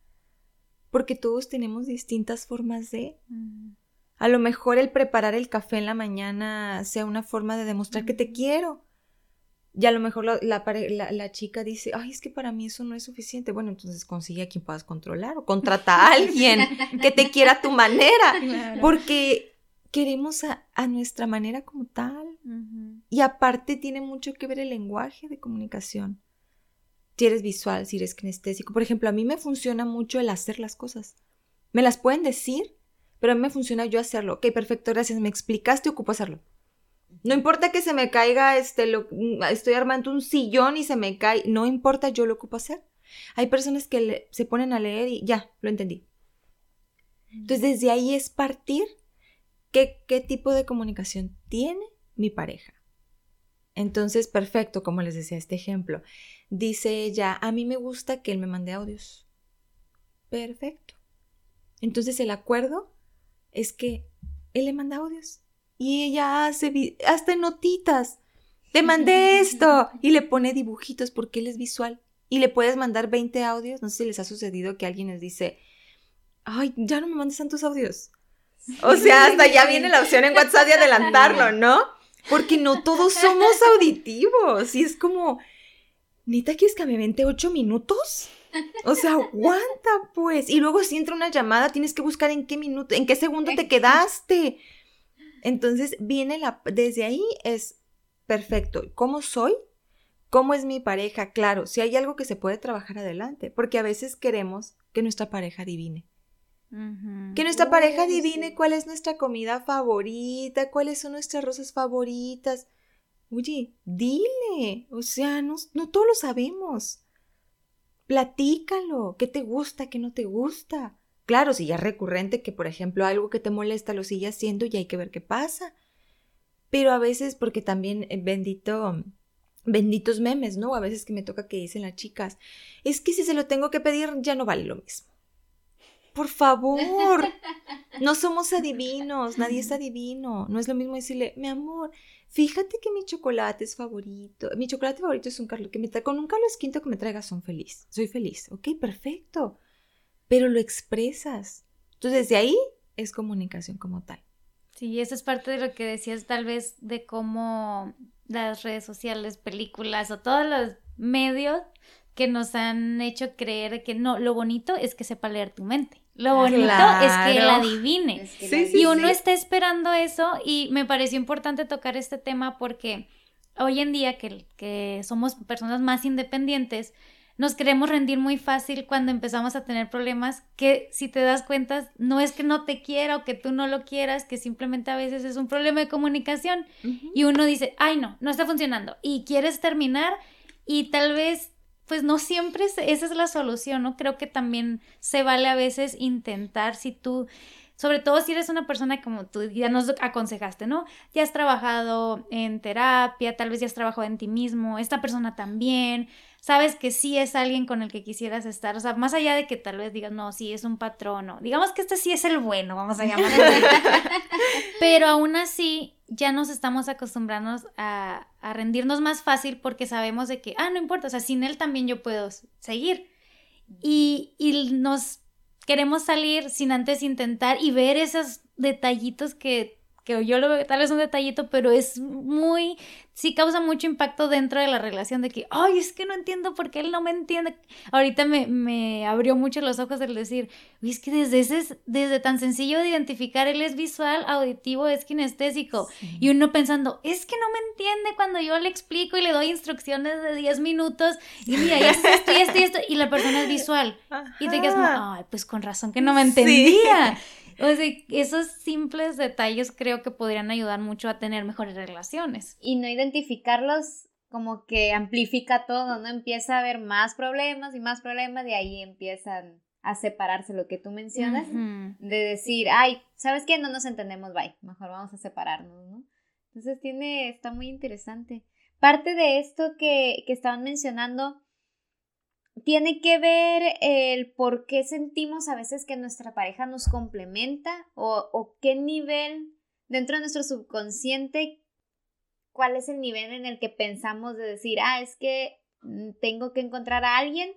Porque todos tenemos distintas formas de... A lo mejor el preparar el café en la mañana sea una forma de demostrar que te quiero. Y a lo mejor la, la la- la chica dice, ay, es que para mí eso no es suficiente. Bueno, entonces consigue a quien puedas controlar o contrata a alguien que te quiera a tu manera. Porque queremos a, a nuestra manera como tal. Y aparte tiene mucho que ver el lenguaje de comunicación. Si eres visual, si eres kinestésico. Por ejemplo, a mí me funciona mucho el hacer las cosas. Me las pueden decir, pero a mí me funciona yo hacerlo. Ok, perfecto, gracias. Me explicaste, ocupo hacerlo. No importa que se me caiga, este, lo, estoy armando un sillón y se me cae. No importa, yo lo ocupo hacer. Hay personas que le- se ponen a leer y ya, lo entendí. Entonces, desde ahí es partir qué, qué tipo de comunicación tiene mi pareja. Entonces, perfecto, como les decía este ejemplo. Dice ella, a mí me gusta que él me mande audios. Perfecto. Entonces, el acuerdo es que él le manda audios y ella hace hasta notitas. Te mandé esto y le pone dibujitos porque él es visual. Y le puedes mandar 20 audios. No sé si les ha sucedido que alguien les dice, ay, ya no me mandes tantos audios. O sea, hasta ya viene la opción en WhatsApp de adelantarlo, ¿no? Porque no todos somos auditivos. Y es como, ¿neta quieres que me vente ocho minutos? O sea, aguanta, pues. Y luego si entra una llamada, tienes que buscar en qué minuto, en qué segundo te quedaste. Entonces, viene la, desde ahí es perfecto. ¿Cómo soy? ¿Cómo es mi pareja? Claro, si hay algo que se puede trabajar adelante, porque a veces queremos que nuestra pareja adivine. Que nuestra pareja adivine sí. cuál es nuestra comida favorita, cuáles son nuestras rosas favoritas. Oye, dile, o sea, no, no todos lo sabemos. Platícalo, qué te gusta, qué no te gusta. Claro, si ya es recurrente que, por ejemplo, algo que te molesta lo sigue haciendo y hay que ver qué pasa. Pero a veces, porque también eh, bendito, benditos memes, ¿no? A veces que me toca que dicen las chicas, es que si se lo tengo que pedir ya no vale lo mismo. por favor. No somos adivinos, nadie es adivino. No es lo mismo decirle, mi amor, fíjate que mi chocolate es favorito. Mi chocolate favorito es un Carlos, que me tra con un Carlos Quinto que me traigas son feliz. Soy feliz. Ok, perfecto. Pero lo expresas. Entonces, desde ahí es comunicación como tal. Sí, eso es parte de lo que decías tal vez de cómo las redes sociales, películas o todos los medios que nos han hecho creer que no, lo bonito es que sepa leer tu mente. Lo bonito es que la adivine. Es que Sí, la- sí, y uno está esperando eso y me pareció importante tocar este tema porque hoy en día que, que somos personas más independientes, nos queremos rendir muy fácil cuando empezamos a tener problemas que si te das cuenta no es que no te quiera o que tú no lo quieras, que simplemente a veces es un problema de comunicación y uno dice, ay no, no está funcionando y quieres terminar y tal vez pues no siempre es- esa es la solución, ¿no? Creo que también se vale a veces intentar si tú, sobre todo si eres una persona como tú ya nos aconsejaste, ¿no? Ya has trabajado en terapia, tal vez ya has trabajado en ti mismo, esta persona también, sabes que sí es alguien con el que quisieras estar, o sea, más allá de que tal vez digas, no, sí es un patrón, o digamos que este sí es el bueno, vamos a llamarlo. Pero aún así, ya nos estamos acostumbrando a, a rendirnos más fácil porque sabemos de que, ah, no importa, o sea, sin él también yo puedo seguir. Y, y nos queremos salir sin antes intentar y ver esos detallitos que, que yo lo veo, tal vez un detallito, pero es muy, sí causa mucho impacto dentro de la relación de que, ay, es que no entiendo por qué él no me entiende. Ahorita me, me abrió mucho los ojos el decir, "Uy, es que desde ese, desde tan sencillo de identificar, él es visual, auditivo, es kinestésico. Y uno pensando, es que no me entiende cuando yo le explico y le doy instrucciones de 10 minutos y mira, ya esto y esto y esto, y la persona es visual. Y te quedas ay, pues con razón que no me Sí. O sea, esos simples detalles creo que podrían ayudar mucho a tener mejores relaciones. y no identificarlos como que amplifica todo, ¿no? Empieza a haber más problemas y más problemas y ahí empiezan a separarse lo que tú mencionas. Ujú. De decir, ay, ¿sabes qué? No nos entendemos, bye. Mejor vamos a separarnos, ¿no? Entonces tiene, está muy interesante. Parte de esto que, que estaban mencionando tiene que ver el por qué sentimos a veces que nuestra pareja nos complementa o, qué nivel dentro de nuestro subconsciente, cuál es el nivel en el que pensamos de decir, ah, es que mm, tengo que encontrar a alguien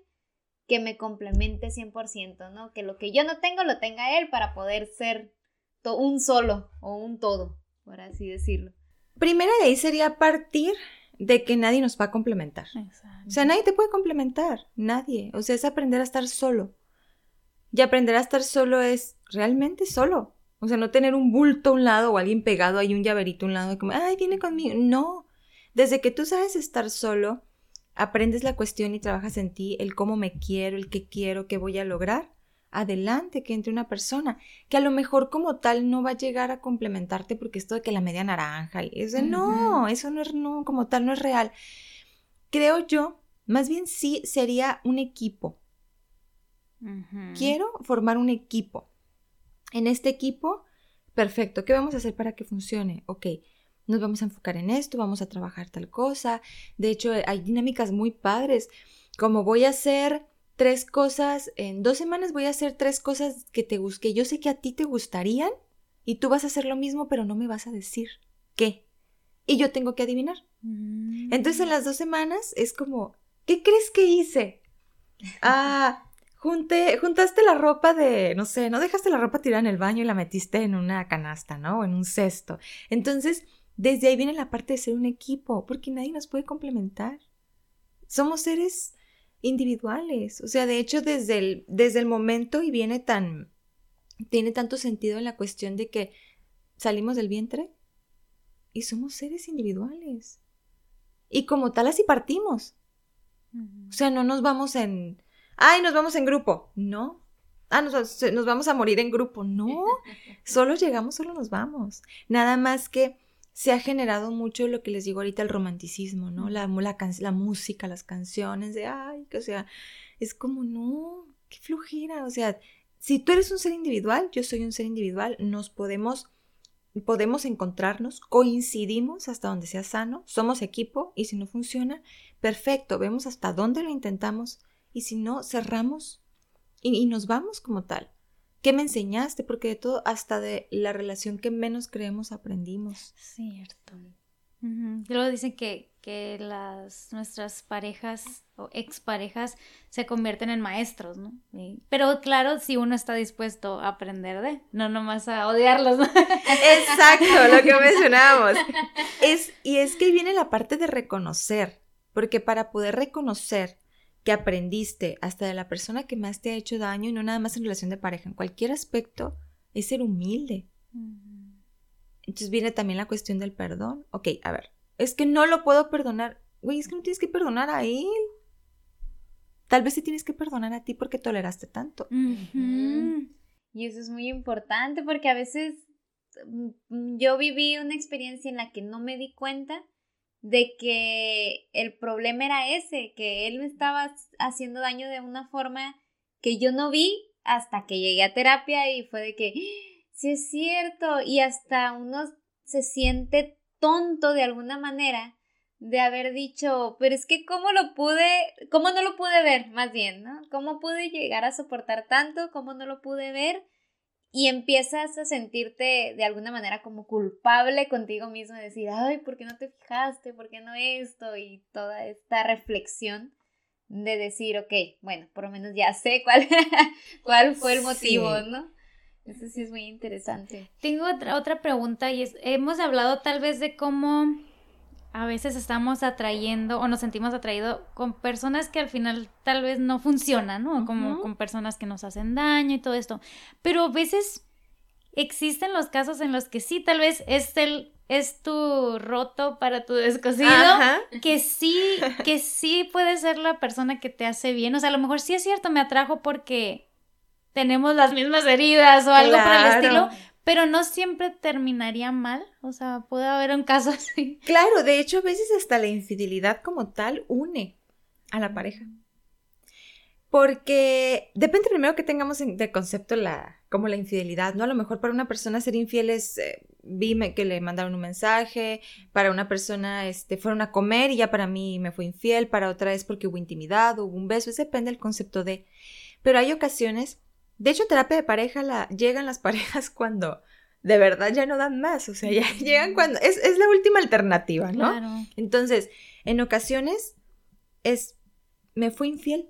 que me complemente 100%, ¿no? Que lo que yo no tengo lo tenga él para poder ser un solo o un todo, por así decirlo. Primera de ahí sería partir de que nadie nos va a complementar. O sea, nadie te puede complementar, nadie. O sea, es aprender a estar solo. Y aprender a estar solo es realmente solo. O sea, no tener un bulto a un lado o alguien pegado ahí, un llaverito a un lado, como, ay, viene conmigo. No. Desde que tú sabes estar solo, aprendes la cuestión y trabajas en ti, el cómo me quiero, el qué quiero, qué voy a lograr. Adelante, que entre una persona que a lo mejor como tal no va a llegar a complementarte porque esto de que la media naranja y eso, no, eso no es, no, como tal no es real. Creo yo, más bien sí sería un equipo. Quiero formar un equipo. En este equipo, perfecto, ¿qué vamos a hacer para que funcione? Ok, nos vamos a enfocar en esto, vamos a trabajar tal cosa. De hecho, hay dinámicas muy padres, como voy a hacer tres cosas, en dos semanas voy a hacer tres cosas que te que yo sé que a ti te gustarían y tú vas a hacer lo mismo, pero no me vas a decir qué. Y yo tengo que adivinar. Mm. Entonces en las dos semanas es como, ¿qué crees que hice? Ah, junté, juntaste la ropa de, no sé, no dejaste la ropa tirada en el baño y la metiste en una canasta, ¿no? O en un cesto. Entonces, desde ahí viene la parte de ser un equipo, porque nadie nos puede complementar. Somos seres individuales. O sea, de hecho, desde el, desde el momento y viene tan, tiene tanto sentido en la cuestión de que salimos del vientre y somos seres individuales. Y como tal así partimos. O sea, no nos vamos en, ay, nos vamos en grupo. No. Ah, nos, nos vamos a morir en grupo. No. Solo llegamos, solo nos vamos. Nada más que se ha generado mucho lo que les digo ahorita, el romanticismo, ¿no? La, la, música, las canciones, de, ay, que, o sea, es como, no, qué flojera. O sea, si tú eres un ser individual, yo soy un ser individual, nos podemos, podemos encontrarnos, coincidimos hasta donde sea sano, somos equipo y si no funciona, perfecto, vemos hasta dónde lo intentamos y si no, cerramos y, y nos vamos como tal. ¿Qué me enseñaste? Porque de todo, hasta de la relación que menos creemos aprendimos. Cierto. Y luego dicen que, que las, nuestras parejas o exparejas se convierten en maestros, ¿no? Pero claro, si uno está dispuesto a aprender de, no nomás a odiarlos, ¿no? Exacto, lo que mencionábamos. Es, y es que viene la parte de reconocer, porque para poder reconocer que aprendiste hasta de la persona que más te ha hecho daño, y no nada más en relación de pareja, en cualquier aspecto, es ser humilde. Entonces viene también la cuestión del perdón. Ok, a ver, es que no lo puedo perdonar. Güey, es que no tienes que perdonar a él. Tal vez sí tienes que perdonar a ti porque toleraste tanto. Y eso es muy importante porque a veces mm, yo viví una experiencia en la que no me di cuenta de que el problema era ese, que él me estaba haciendo daño de una forma que yo no vi hasta que llegué a terapia y fue de que, "Ah, sí es cierto, y hasta uno se siente tonto de alguna manera de haber dicho, pero es que cómo lo pude, cómo no lo pude ver, más bien, ¿no? ¿Cómo pude llegar a soportar tanto? ¿Cómo no lo pude ver? Y empiezas a sentirte de alguna manera como culpable contigo mismo, de decir, ay, ¿por qué no te fijaste? ¿Por qué no esto? Y toda esta reflexión de decir, ok, bueno, por lo menos ya sé cuál, cuál fue el motivo, Sí. ¿no? Eso sí es muy interesante. Tengo otra, otra pregunta y es, hemos hablado tal vez de cómo a veces estamos atrayendo o nos sentimos atraídos con personas que al final tal vez no funcionan, ¿no? Como con personas que nos hacen daño y todo esto. Pero a veces existen los casos en los que sí, tal vez es el es tu roto para tu descosido, Ajá. que sí, que sí puede ser la persona que te hace bien. O sea, a lo mejor sí es cierto, me atrajo porque tenemos las mismas heridas o algo por el estilo, pero no siempre terminaría mal. O sea, puede haber un caso así. Claro, de hecho, a veces hasta la infidelidad como tal une a la pareja. Porque depende primero que tengamos en- de concepto la, como la infidelidad, ¿no? A lo mejor para una persona ser infiel es, eh, vi que le mandaron un mensaje, para una persona este, fueron a comer y ya para mí me fue infiel, para otra es porque hubo intimidad, hubo un beso, eso depende del concepto de... Pero hay ocasiones, de hecho, terapia de pareja la, llegan las parejas cuando de verdad ya no dan más, o sea, ya llegan cuando... Es, es la última alternativa, ¿no? Claro. Entonces, en ocasiones es, me fui infiel.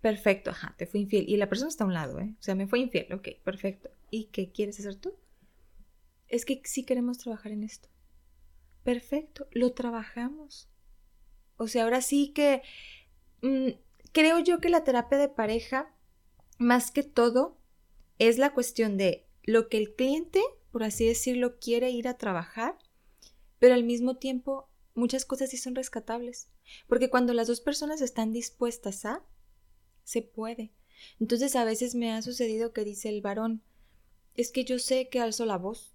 Perfecto, ajá, te fui infiel. Y la persona está a un lado, ¿eh? O sea, me fue infiel, ok, perfecto. ¿Y qué quieres hacer tú? Es que sí queremos trabajar en esto. Perfecto, lo trabajamos. O sea, ahora sí que mm, creo yo que la terapia de pareja, más que todo, es la cuestión de lo que el cliente, por así decirlo, quiere ir a trabajar, pero al mismo tiempo muchas cosas sí son rescatables. Porque cuando las dos personas están dispuestas a, se puede. Entonces a veces me ha sucedido que dice el varón, es que yo sé que alzo la voz,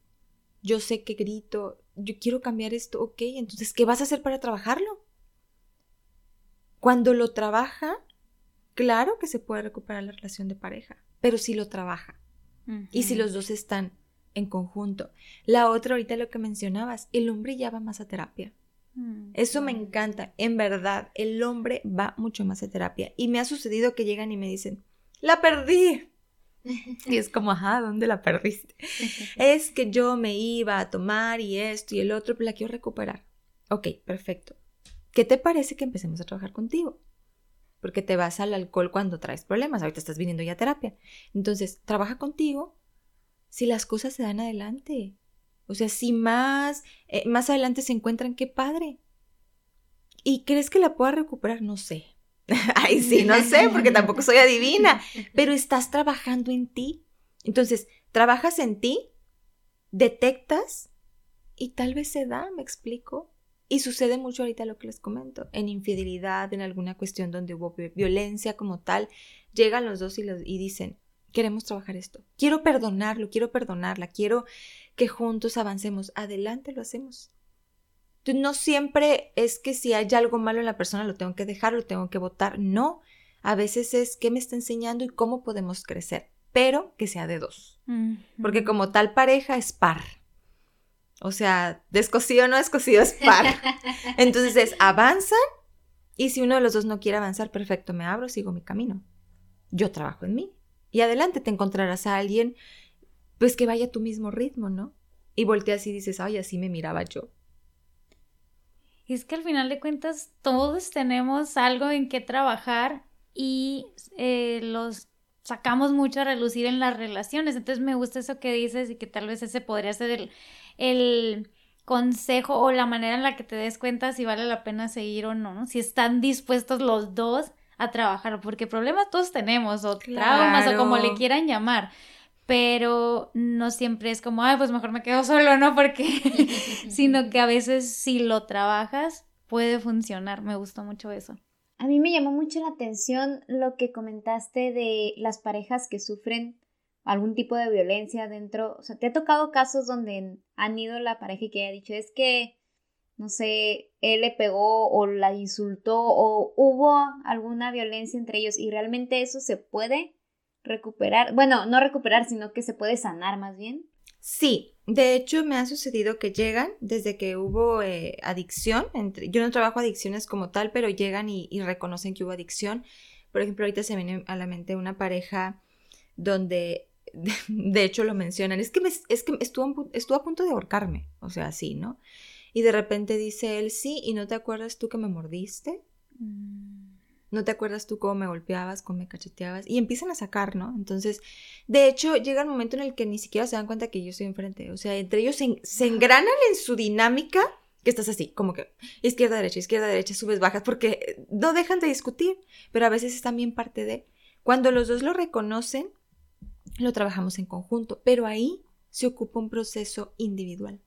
yo sé que grito, yo quiero cambiar esto, ok, entonces, ¿qué vas a hacer para trabajarlo? Cuando lo trabaja, claro que se puede recuperar la relación de pareja, pero si lo trabaja y si los dos están en conjunto. La otra, ahorita lo que mencionabas, el hombre ya va más a terapia. Mm. Eso me encanta, en verdad, el hombre va mucho más a terapia. Y me ha sucedido que llegan y me dicen, la perdí. Y es como, ajá, ¿dónde la perdiste? es que yo me iba a tomar y esto y el otro, pero la quiero recuperar. Ok, perfecto. ¿Qué te parece que empecemos a trabajar contigo? Porque te vas al alcohol cuando traes problemas, ahorita estás viniendo ya a terapia. Entonces, trabaja contigo si las cosas se dan adelante. O sea, si más, eh, más adelante se encuentran, qué padre. ¿Y crees que la pueda recuperar? No sé. Ay, sí, no sé, porque tampoco soy adivina. Pero estás trabajando en ti. Entonces, trabajas en ti, detectas y tal vez se da, me explico. Y sucede mucho ahorita lo que les comento, en infidelidad, en alguna cuestión donde hubo vi- violencia como tal, llegan los dos y, los, y dicen, queremos trabajar esto, quiero perdonarlo, quiero perdonarla, quiero que juntos avancemos, adelante lo hacemos. Entonces, no siempre es que si hay algo malo en la persona lo tengo que dejar, lo tengo que votar, no, a veces es qué me está enseñando y cómo podemos crecer, pero que sea de dos, porque como tal pareja es par. O sea, descosido no descosido es par. Entonces es avanzan y si uno de los dos no quiere avanzar, perfecto, me abro, sigo mi camino. Yo trabajo en mí Y adelante te encontrarás a alguien, pues que vaya a tu mismo ritmo, ¿no? Y volteas y dices, ay, así me miraba yo. Y es que al final de cuentas todos tenemos algo en que trabajar y eh, los sacamos mucho a relucir en las relaciones. Entonces me gusta eso que dices y que tal vez ese podría ser el, el consejo o la manera en la que te des cuenta si vale la pena seguir o no, ¿no? Si están dispuestos los dos a trabajar, porque problemas todos tenemos, o traumas, o como le quieran llamar, pero no siempre es como, ay, pues mejor me quedo solo, ¿no? Porque, sino que a veces si lo trabajas, puede funcionar. Me gustó mucho eso. A mí me llamó mucho la atención lo que comentaste de las parejas que sufren algún tipo de violencia dentro. O sea, ¿te ha tocado casos donde han ido la pareja y que ha dicho es que, no sé, él le pegó o la insultó o hubo alguna violencia entre ellos y realmente eso se puede recuperar? Bueno, no recuperar, sino que se puede sanar más bien. Sí, de hecho me ha sucedido que llegan desde que hubo eh, adicción. Entre, yo no trabajo adicciones como tal, pero llegan y, y reconocen que hubo adicción. Por ejemplo, ahorita se viene a la mente una pareja donde, de hecho, lo mencionan. Es que, me- es que estuvo, estuvo a punto de ahorcarme, o sea, así, ¿no? Y de repente dice él, sí, ¿y no te acuerdas tú que me mordiste? ¿No te acuerdas tú cómo me golpeabas, cómo me cacheteabas? Y empiezan a sacar, ¿no? Entonces, de hecho, llega el momento en el que ni siquiera se dan cuenta que yo estoy enfrente. O sea, entre ellos se, se engranan en su dinámica, que estás así, como que izquierda, derecha, izquierda, derecha, subes, bajas, porque no dejan de discutir, pero a veces es también parte de... Cuando los dos lo reconocen, lo trabajamos en conjunto, pero ahí se ocupa un proceso individual.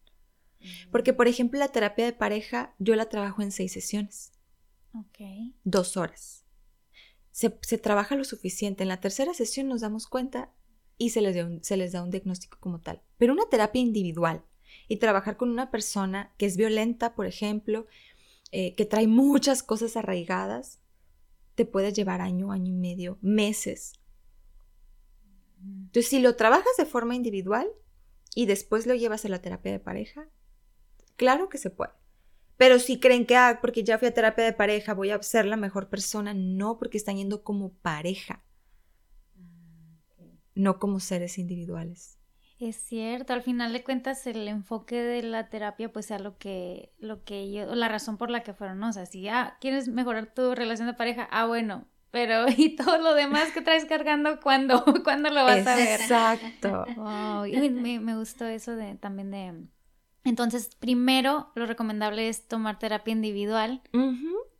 Porque, por ejemplo, la terapia de pareja, yo la trabajo en seis sesiones dos horas. Se, se trabaja lo suficiente. En la tercera sesión nos damos cuenta y se les, da un, se les da un diagnóstico como tal. Pero una terapia individual y trabajar con una persona que es violenta, por ejemplo, eh, que trae muchas cosas arraigadas, te puede llevar año, año y medio, meses. Entonces, si lo trabajas de forma individual y después lo llevas a la terapia de pareja, claro que se puede. Pero si creen que, ah, porque ya fui a terapia de pareja, voy a ser la mejor persona, no, porque están yendo como pareja, no como seres individuales. Es cierto, al final de cuentas el enfoque de la terapia pues sea lo que, lo que o la razón por la que fueron, ¿no? O sea, si ah, quieres mejorar tu relación de pareja, ah, bueno, pero ¿y todo lo demás que traes cargando cuándo? ¿Cuándo lo vas a ver? Exacto. Wow, y me, me gustó eso de también de... Entonces, primero lo recomendable es tomar terapia individual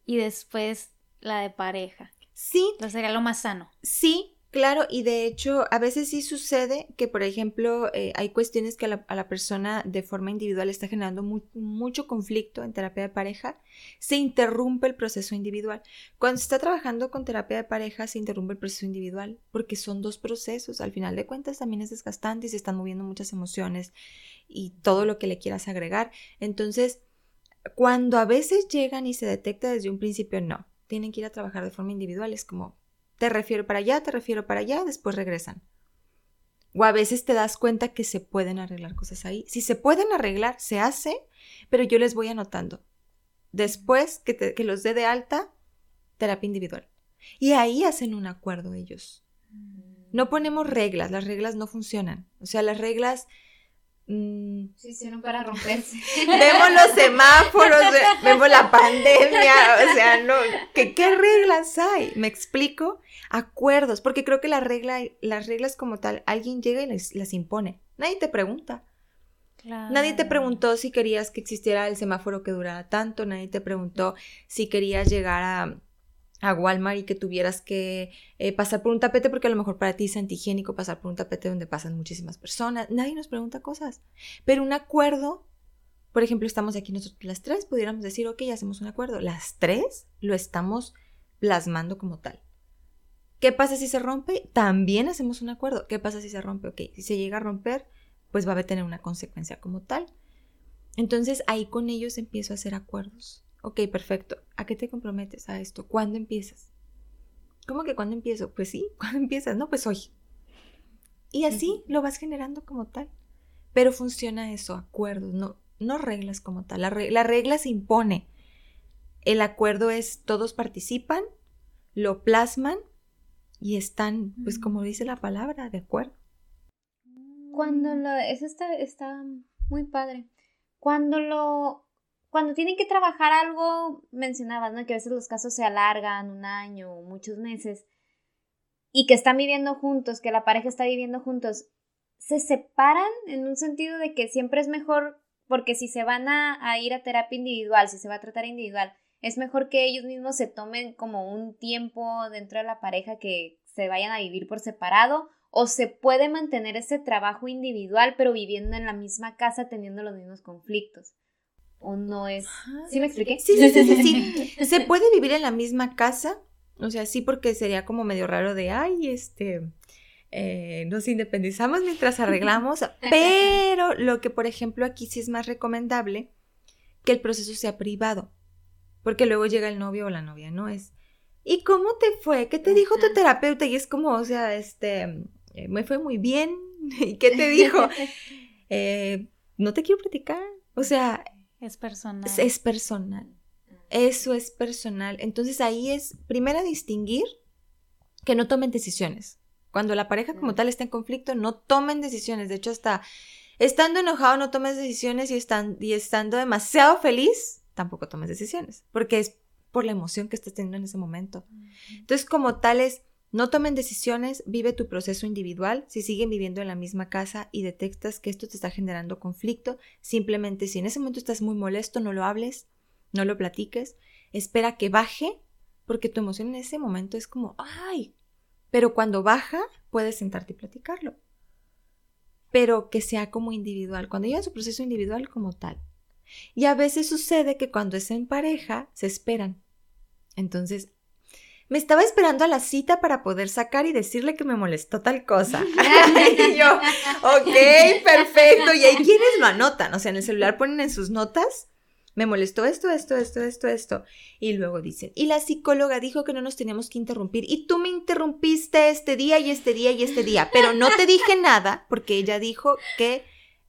y después la de pareja. Sí, Lo sería lo más sano. Sí, claro, y de hecho a veces sí sucede que, por ejemplo, eh, hay cuestiones que a la, persona de forma individual está generando mu- mucho conflicto en terapia de pareja, se interrumpe el proceso individual. Cuando se está trabajando con terapia de pareja, se interrumpe el proceso individual, porque son dos procesos, al final de cuentas también es desgastante y se están moviendo muchas emociones y todo lo que le quieras agregar. Entonces, cuando a veces llegan y se detecta desde un principio, no, tienen que ir a trabajar de forma individual, es como, te refiero para allá, te refiero para allá, después regresan. O a veces te das cuenta que se pueden arreglar cosas ahí. Si se pueden arreglar, se hace, pero yo les voy anotando. Después que, te- que los dé de alta, terapia individual. Y ahí hacen un acuerdo ellos. No ponemos reglas, las reglas no funcionan. O sea, las reglas... mm, Sí, hicieron para romperse. vemos los semáforos, ve- vemos la pandemia, o sea, no, ¿qué, qué reglas hay? ¿Me explico? Acuerdos, porque creo que la regla, las reglas como tal, alguien llega y les- las impone. Nadie te pregunta. Nadie te preguntó si querías que existiera el semáforo que durara tanto, nadie te preguntó si querías llegar a, a Walmart y que tuvieras que eh, pasar por un tapete porque a lo mejor para ti es antihigiénico pasar por un tapete donde pasan muchísimas personas. Nadie nos pregunta cosas. Pero un acuerdo, por ejemplo, estamos aquí nosotros las tres, pudiéramos decir, ok, hacemos un acuerdo. Las tres lo estamos plasmando como tal. ¿Qué pasa si se rompe? También hacemos un acuerdo. ¿Qué pasa si se rompe? Ok, si se llega a romper, pues va a tener una consecuencia como tal. Entonces ahí con ellos empiezo a hacer acuerdos. Ok, perfecto. ¿A qué te comprometes a esto? ¿Cuándo empiezas? ¿Cómo que cuándo empiezo? Pues sí, ¿cuándo empiezas? No, pues hoy. Y así lo vas generando como tal. Pero funciona eso, acuerdos, no, no reglas como tal. La, re- la regla se impone. El acuerdo es todos participan, lo plasman y están, pues como dice la palabra, de acuerdo. Cuando lo, eso está, está muy padre. Cuando lo, cuando tienen que trabajar algo, mencionabas, ¿no? Que a veces los casos se alargan un año o muchos meses y que están viviendo juntos, que la pareja está viviendo juntos, se separan en un sentido de que siempre es mejor, porque si se van a, a ir a terapia individual, si se va a tratar individual, es mejor que ellos mismos se tomen como un tiempo dentro de la pareja que se vayan a vivir por separado o se puede mantener ese trabajo individual pero viviendo en la misma casa teniendo los mismos conflictos. ¿O no es? ¿Sí me expliqué? Sí, sí, sí, sí, sí. Se puede vivir en la misma casa, o sea, sí porque sería como medio raro de, ay, este, eh, nos independizamos mientras arreglamos, pero lo que, por ejemplo, aquí sí es más recomendable, que el proceso sea privado, porque luego llega el novio o la novia, ¿no? Es, ¿y cómo te fue? ¿Qué te dijo tu terapeuta? Y es como, o sea, este, eh, me fue muy bien, ¿y qué te dijo? Eh, no te quiero platicar, o sea, Es personal. es, es personal. Eso es personal. Entonces ahí es, primero, distinguir que no tomen decisiones. Cuando la pareja como Mm. tal está en conflicto, no tomen decisiones. De hecho, hasta estando enojado no tomes decisiones y, están, y estando demasiado feliz, tampoco tomes decisiones. Porque es por la emoción que estás teniendo en ese momento. Entonces, como tales, no tomen decisiones, vive tu proceso individual. Si siguen viviendo en la misma casa y detectas que esto te está generando conflicto, simplemente si en ese momento estás muy molesto, no lo hables, no lo platiques, espera que baje, porque tu emoción en ese momento es como, ay, pero cuando baja, puedes sentarte y platicarlo. Pero que sea como individual, cuando llega su proceso individual como tal. Y a veces sucede que cuando es en pareja, se esperan. Entonces, me estaba esperando a la cita para poder sacar y decirle que me molestó tal cosa. y yo, ok, perfecto. Y hay quienes lo anotan, o sea, en el celular ponen en sus notas, me molestó esto, esto, esto, esto, esto. Y luego dicen, y la psicóloga dijo que no nos teníamos que interrumpir. Y tú me interrumpiste este día y este día y este día. Pero no te dije nada porque ella dijo que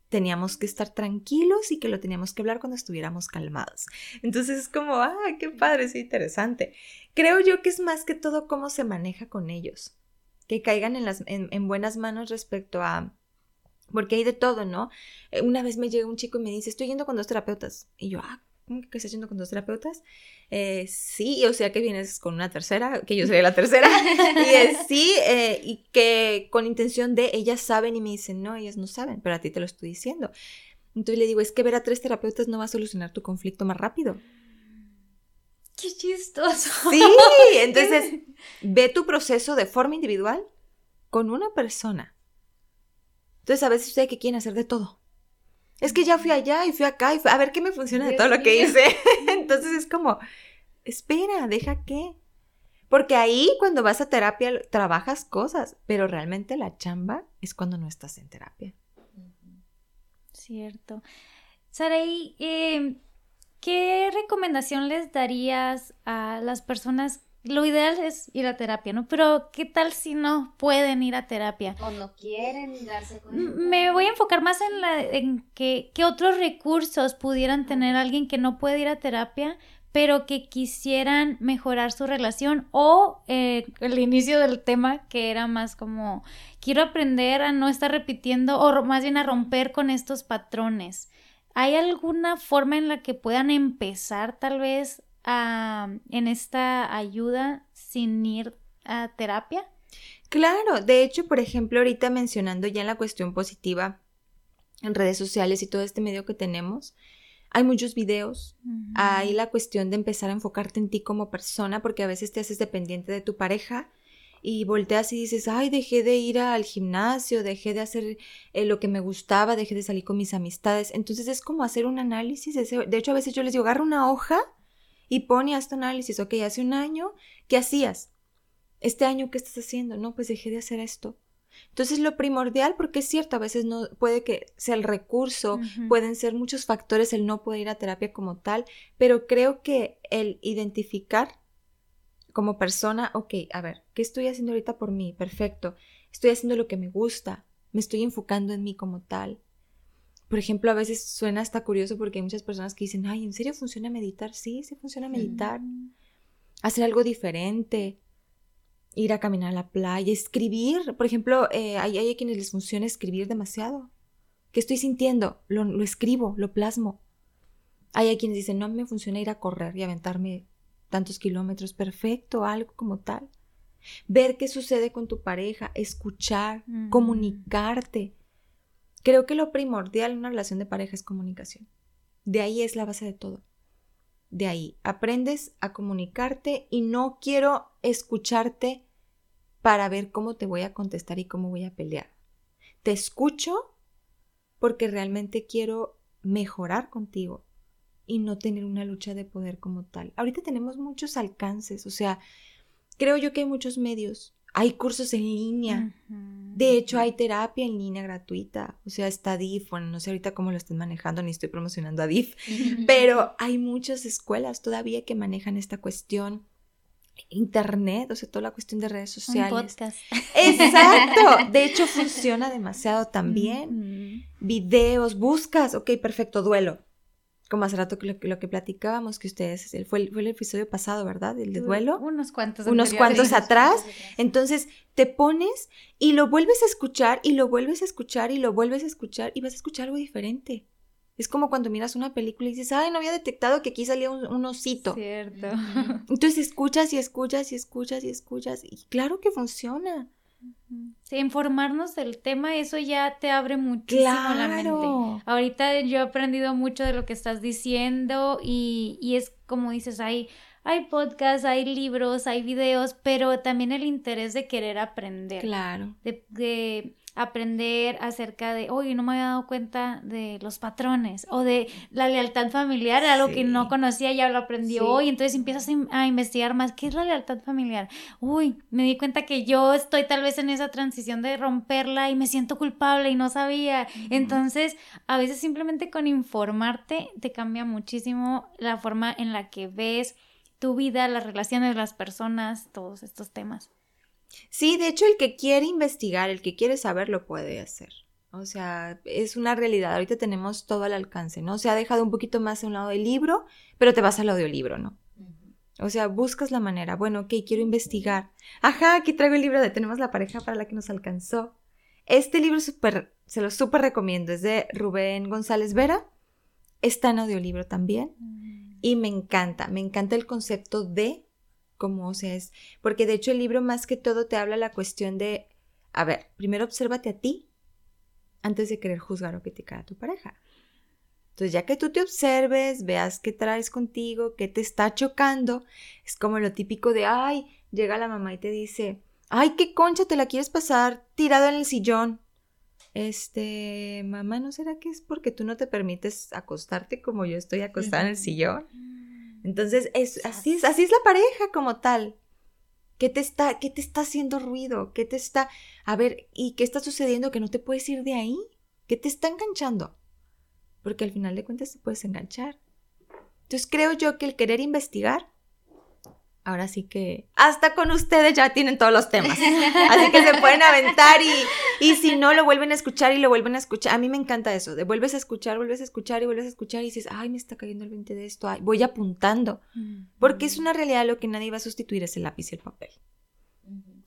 teníamos que estar tranquilos y que lo teníamos que hablar cuando estuviéramos calmados. Entonces es como, ah, qué padre, es interesante. Creo yo que es más que todo cómo se maneja con ellos, que caigan en, las, en, en buenas manos respecto a... Porque hay de todo, ¿no? Eh, Una vez me llega un chico y me dice, estoy yendo con dos terapeutas. Y yo, ah, ¿cómo que estás yendo con dos terapeutas? Eh, sí, o sea que vienes con una tercera, que yo soy la tercera. y es sí, eh, y que con intención de ellas saben y me dicen, no, ellas no saben, pero a ti te lo estoy diciendo. Entonces le digo, es que ver a tres terapeutas no va a solucionar tu conflicto más rápido. Qué chistoso. Sí, entonces ve tu proceso de forma individual con una persona. Entonces a veces ustedes que quieren hacer de todo. Es que ya fui allá y fui acá y fui- a ver qué me funciona de todo lo que hice. Entonces es como, espera, deja que. Porque ahí cuando vas a terapia trabajas cosas, pero realmente la chamba es cuando no estás en terapia. Cierto. Saraí, eh, ¿qué recomendación les darías a las personas? Lo ideal es ir a terapia, ¿no? Pero ¿qué tal si no pueden ir a terapia? O no quieren darse cuenta. Me voy a enfocar más en, la, en que, qué otros recursos pudieran tener alguien que no puede ir a terapia, pero que quisieran mejorar su relación o eh, el inicio del tema que era más como quiero aprender a no estar repitiendo o más bien a romper con estos patrones. ¿Hay alguna forma en la que puedan empezar tal vez a, en esta ayuda sin ir a terapia? Claro, de hecho, por ejemplo, ahorita mencionando ya la cuestión positiva en redes sociales y todo este medio que tenemos, hay muchos videos, hay la cuestión de empezar a enfocarte en ti como persona, porque a veces te haces dependiente de tu pareja y volteas y dices, ay, dejé de ir al gimnasio, dejé de hacer eh, lo que me gustaba, dejé de salir con mis amistades. Entonces es como hacer un análisis. De hecho, a veces yo les digo, agarra una hoja y pone hasta análisis, ok, hace un año, ¿qué hacías? Este año, ¿qué estás haciendo? No, pues dejé de hacer esto. Entonces lo primordial, porque es cierto, a veces no puede que sea el recurso, pueden ser muchos factores el no poder ir a terapia como tal, pero creo que el identificar como persona, ok, a ver, ¿qué estoy haciendo ahorita por mí? Perfecto, estoy haciendo lo que me gusta, me estoy enfocando en mí como tal. Por ejemplo, a veces suena hasta curioso porque hay muchas personas que dicen, ay, ¿en serio funciona meditar? Sí, sí funciona meditar. Mm. Hacer algo diferente. ir a caminar a la playa, escribir. Por ejemplo, eh, hay, hay a quienes les funciona escribir demasiado. ¿Qué estoy sintiendo? Lo, lo escribo, lo plasmo. Hay a quienes dicen, no me funciona ir a correr y aventarme tantos kilómetros. Perfecto, algo como tal. Ver qué sucede con tu pareja, escuchar, Mm. comunicarte. Creo que lo primordial en una relación de pareja es comunicación. De ahí es la base de todo. De ahí aprendes a comunicarte y no quiero escucharte para ver cómo te voy a contestar y cómo voy a pelear. Te escucho porque realmente quiero mejorar contigo y no tener una lucha de poder como tal. Ahorita tenemos muchos alcances, o sea, creo yo que hay muchos medios. Hay cursos en línea. De hecho, hay terapia en línea gratuita. O sea, está DIF. Bueno, no sé ahorita cómo lo estén manejando, ni estoy promocionando a DIF. Pero hay muchas escuelas todavía que manejan esta cuestión. Internet, o sea, toda la cuestión de redes Un sociales. podcast. Exacto. De hecho, funciona demasiado también. Videos, buscas. Ok, perfecto, duelo. Como hace rato que lo, lo que platicábamos, que ustedes, el- fue, el- fue el episodio pasado, ¿verdad? El de duelo. Unos cuantos. Unos cuantos atrás. Entonces te pones y lo vuelves a escuchar y lo vuelves a escuchar y lo vuelves a escuchar y vas a escuchar algo diferente. Es como cuando miras una película y dices, ay, no había detectado que aquí salía un, un osito. Cierto. Entonces escuchas y escuchas y escuchas y escuchas y claro que funciona. Informarnos del tema, eso ya te abre muchísimo la mente. Ahorita yo he aprendido mucho de lo que estás diciendo y, y es como dices, hay, hay podcasts, hay libros, hay videos, pero también el interés de querer aprender, Claro. de, de aprender acerca de, oye, no me había dado cuenta de los patrones o de la lealtad familiar, algo que no conocía, ya lo aprendí Sí. hoy, entonces empiezas a investigar más, ¿qué es la lealtad familiar? Uy, me di cuenta que yo estoy tal vez en esa transición de romperla y me siento culpable y no sabía. Entonces, a veces simplemente con informarte te cambia muchísimo la forma en la que ves tu vida, las relaciones, las personas, todos estos temas. Sí, de hecho el que quiere investigar, el que quiere saber, lo puede hacer. O sea, es una realidad. Ahorita tenemos todo al alcance, ¿no? Se ha dejado un poquito más a un lado del libro, pero te vas al audiolibro, ¿no? O sea, buscas la manera. Bueno, ok, quiero investigar. Ajá, aquí traigo el libro de Tenemos la pareja para la que nos alcanzó. Este libro súper, se lo súper recomiendo. Es de Rubén González Vera. Está en audiolibro también. Y me encanta, me encanta el concepto de cómo, o sea, es, porque de hecho el libro más que todo te habla la cuestión de, a ver, primero obsérvate a ti antes de querer juzgar o criticar a tu pareja. Entonces, ya que tú te observes, veas qué traes contigo, qué te está chocando, es como lo típico de, ay, llega la mamá y te dice, ay, qué concha te la quieres pasar tirado en el sillón. Este, mamá, ¿no será que es porque tú no te permites acostarte como yo estoy acostada en el sillón? Entonces, es, así, es, así es la pareja como tal. ¿Qué te, está, ¿Qué te está haciendo ruido? ¿Qué te está... A ver, ¿y qué está sucediendo que no te puedes ir de ahí? ¿Qué te está enganchando? Porque al final de cuentas te puedes enganchar. Entonces creo yo que el querer investigar, ahora sí que hasta con ustedes ya tienen todos los temas. Así que se pueden aventar y, y si no, lo vuelven a escuchar y lo vuelven a escuchar. A mí me encanta eso, de vuelves a escuchar, vuelves a escuchar y vuelves a escuchar y dices, ay, me está cayendo el 20 de esto, ay, voy apuntando. Porque es una realidad lo que nadie va a sustituir es el lápiz y el papel.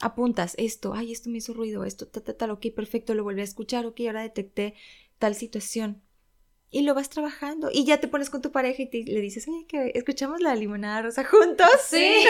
Apuntas esto, ay, esto me hizo ruido, esto, tal, tal, tal, ok, perfecto, lo volví a escuchar, ok, ahora detecté tal situación. Y lo vas trabajando. Y ya te pones con tu pareja y te- le dices, oye, que escuchamos la limonada rosa juntos. Sí.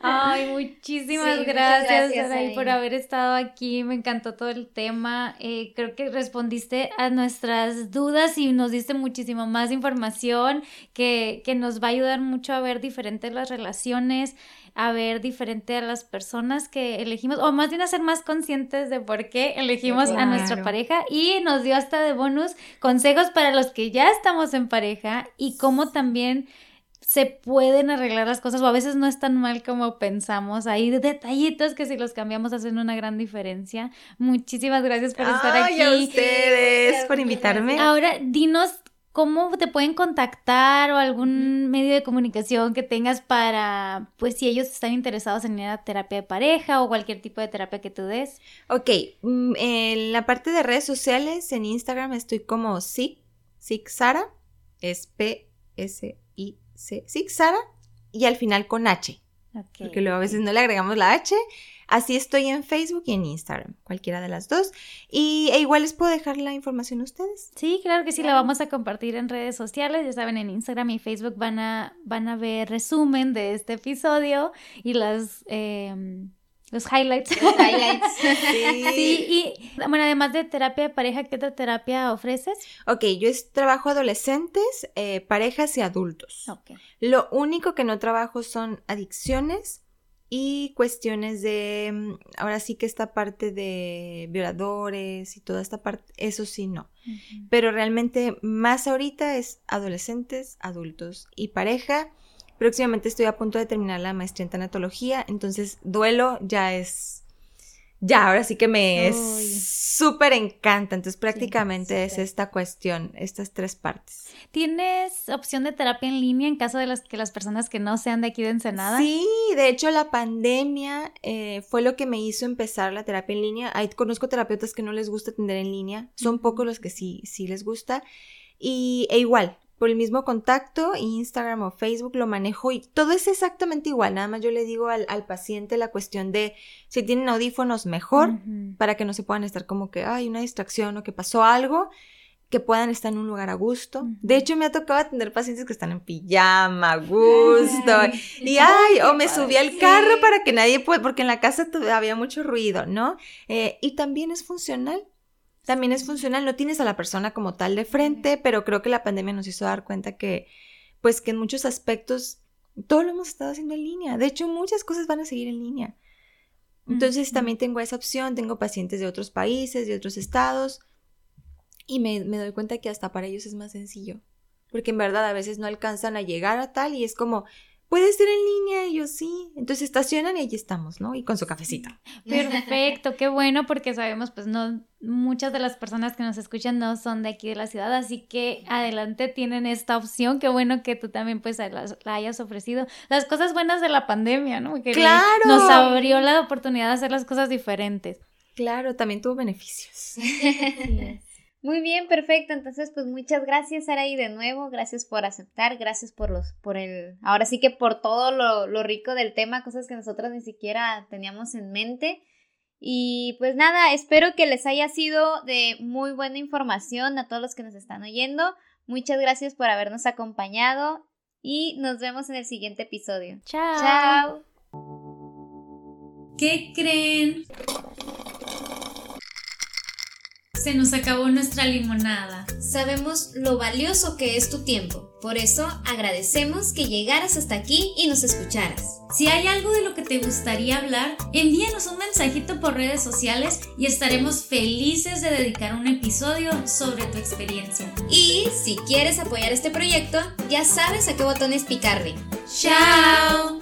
Ay, muchísimas Sí, gracias, por haber estado aquí. Me encantó todo el tema. Eh, creo que respondiste a nuestras dudas y nos diste muchísimo más información que, que nos va a ayudar mucho a ver diferentes las relaciones, a ver diferente a las personas que elegimos, o más bien a ser más conscientes de por qué elegimos a nuestra pareja. Y nos dio hasta de bonus consejos para los que ya estamos en pareja y cómo también se pueden arreglar las cosas o a veces no es tan mal como pensamos. Hay detallitos que si los cambiamos hacen una gran diferencia. Muchísimas gracias por estar Ay, a aquí. ustedes por invitarme. Ahora, dinos cómo te pueden contactar o algún medio de comunicación que tengas para, pues, si ellos están interesados en ir a terapia de pareja o cualquier tipo de terapia que tú des. Ok, mm, en la parte de redes sociales, en Instagram estoy como Sig, Sig Sara, es P-S-I-C, Sig Sara, y al final con H. Ok. porque luego a veces no le agregamos la H. Así estoy en Facebook y en Instagram, cualquiera de las dos. Y e igual les puedo dejar la información a ustedes. Sí, claro que sí, la vamos a compartir en redes sociales. Ya saben, en Instagram y Facebook van a, van a ver resumen de este episodio y las, em, los highlights. Highlights. Sí, y bueno, además de terapia de pareja, ¿qué otra terapia ofreces? Ok, yo es- trabajo adolescentes, eh, parejas y adultos. Ok. Lo único que no trabajo son adicciones y cuestiones de, mm, ahora sí que esta parte de violadores y toda esta parte, eso sí no. Pero realmente más ahorita es adolescentes, adultos y pareja. Próximamente estoy a punto de terminar la maestría en tanatología, entonces duelo ya es... Ya, ahora sí que me súper encanta. Entonces prácticamente es esta cuestión, estas tres partes. ¿Tienes opción de terapia en línea en caso de las que las personas que no sean de aquí de Ensenada? Sí, de hecho la pandemia eh, fue lo que me hizo empezar la terapia en línea. Hay, conozco terapeutas que no les gusta atender en línea, son pocos los que sí, sí les gusta. Y e igual, por el mismo contacto, Instagram o Facebook lo manejo y todo es exactamente igual. Nada más yo le digo al, al paciente la cuestión de si tienen audífonos mejor para que no se puedan estar como que hay una distracción o que pasó algo, que puedan estar en un lugar a gusto. De hecho, me ha tocado atender pacientes que están en pijama, a gusto. Y ay, o me subí al carro para que nadie pueda, porque en la casa había mucho ruido, ¿no? Eh, y también es funcional. También es funcional, no tienes a la persona como tal de frente, pero creo que la pandemia nos hizo dar cuenta que, pues que en muchos aspectos, todo lo hemos estado haciendo en línea. De hecho, muchas cosas van a seguir en línea. Entonces también tengo esa opción, tengo pacientes de otros países, de otros estados, y me, me doy cuenta que hasta para ellos es más sencillo, porque en verdad a veces no alcanzan a llegar a tal y es como, puede ser en línea, y yo sí, entonces estacionan y allí estamos, ¿no? Y con su cafecito. Perfecto, qué bueno porque sabemos pues no muchas de las personas que nos escuchan no son de aquí de la ciudad, así que adelante tienen esta opción, qué bueno que tú también pues la, la hayas ofrecido. Las cosas buenas de la pandemia, ¿no? Que ¡Claro! nos abrió la oportunidad de hacer las cosas diferentes. Claro, también tuvo beneficios. Muy bien, perfecto. Entonces, pues muchas gracias, Araí, de nuevo. Gracias por aceptar, gracias por los, por el, ahora sí que por todo lo, lo rico del tema, cosas que nosotros ni siquiera teníamos en mente. Y pues nada, espero que les haya sido de muy buena información a todos los que nos están oyendo. Muchas gracias por habernos acompañado y nos vemos en el siguiente episodio. Chao. Chao. ¿Qué creen? Se nos acabó nuestra limonada. Sabemos lo valioso que es tu tiempo. Por eso agradecemos que llegaras hasta aquí y nos escucharas. Si hay algo de lo que te gustaría hablar, envíanos un mensajito por redes sociales y estaremos felices de dedicar un episodio sobre tu experiencia. Y si quieres apoyar este proyecto, ya sabes a qué botones picarle. ¡Chao!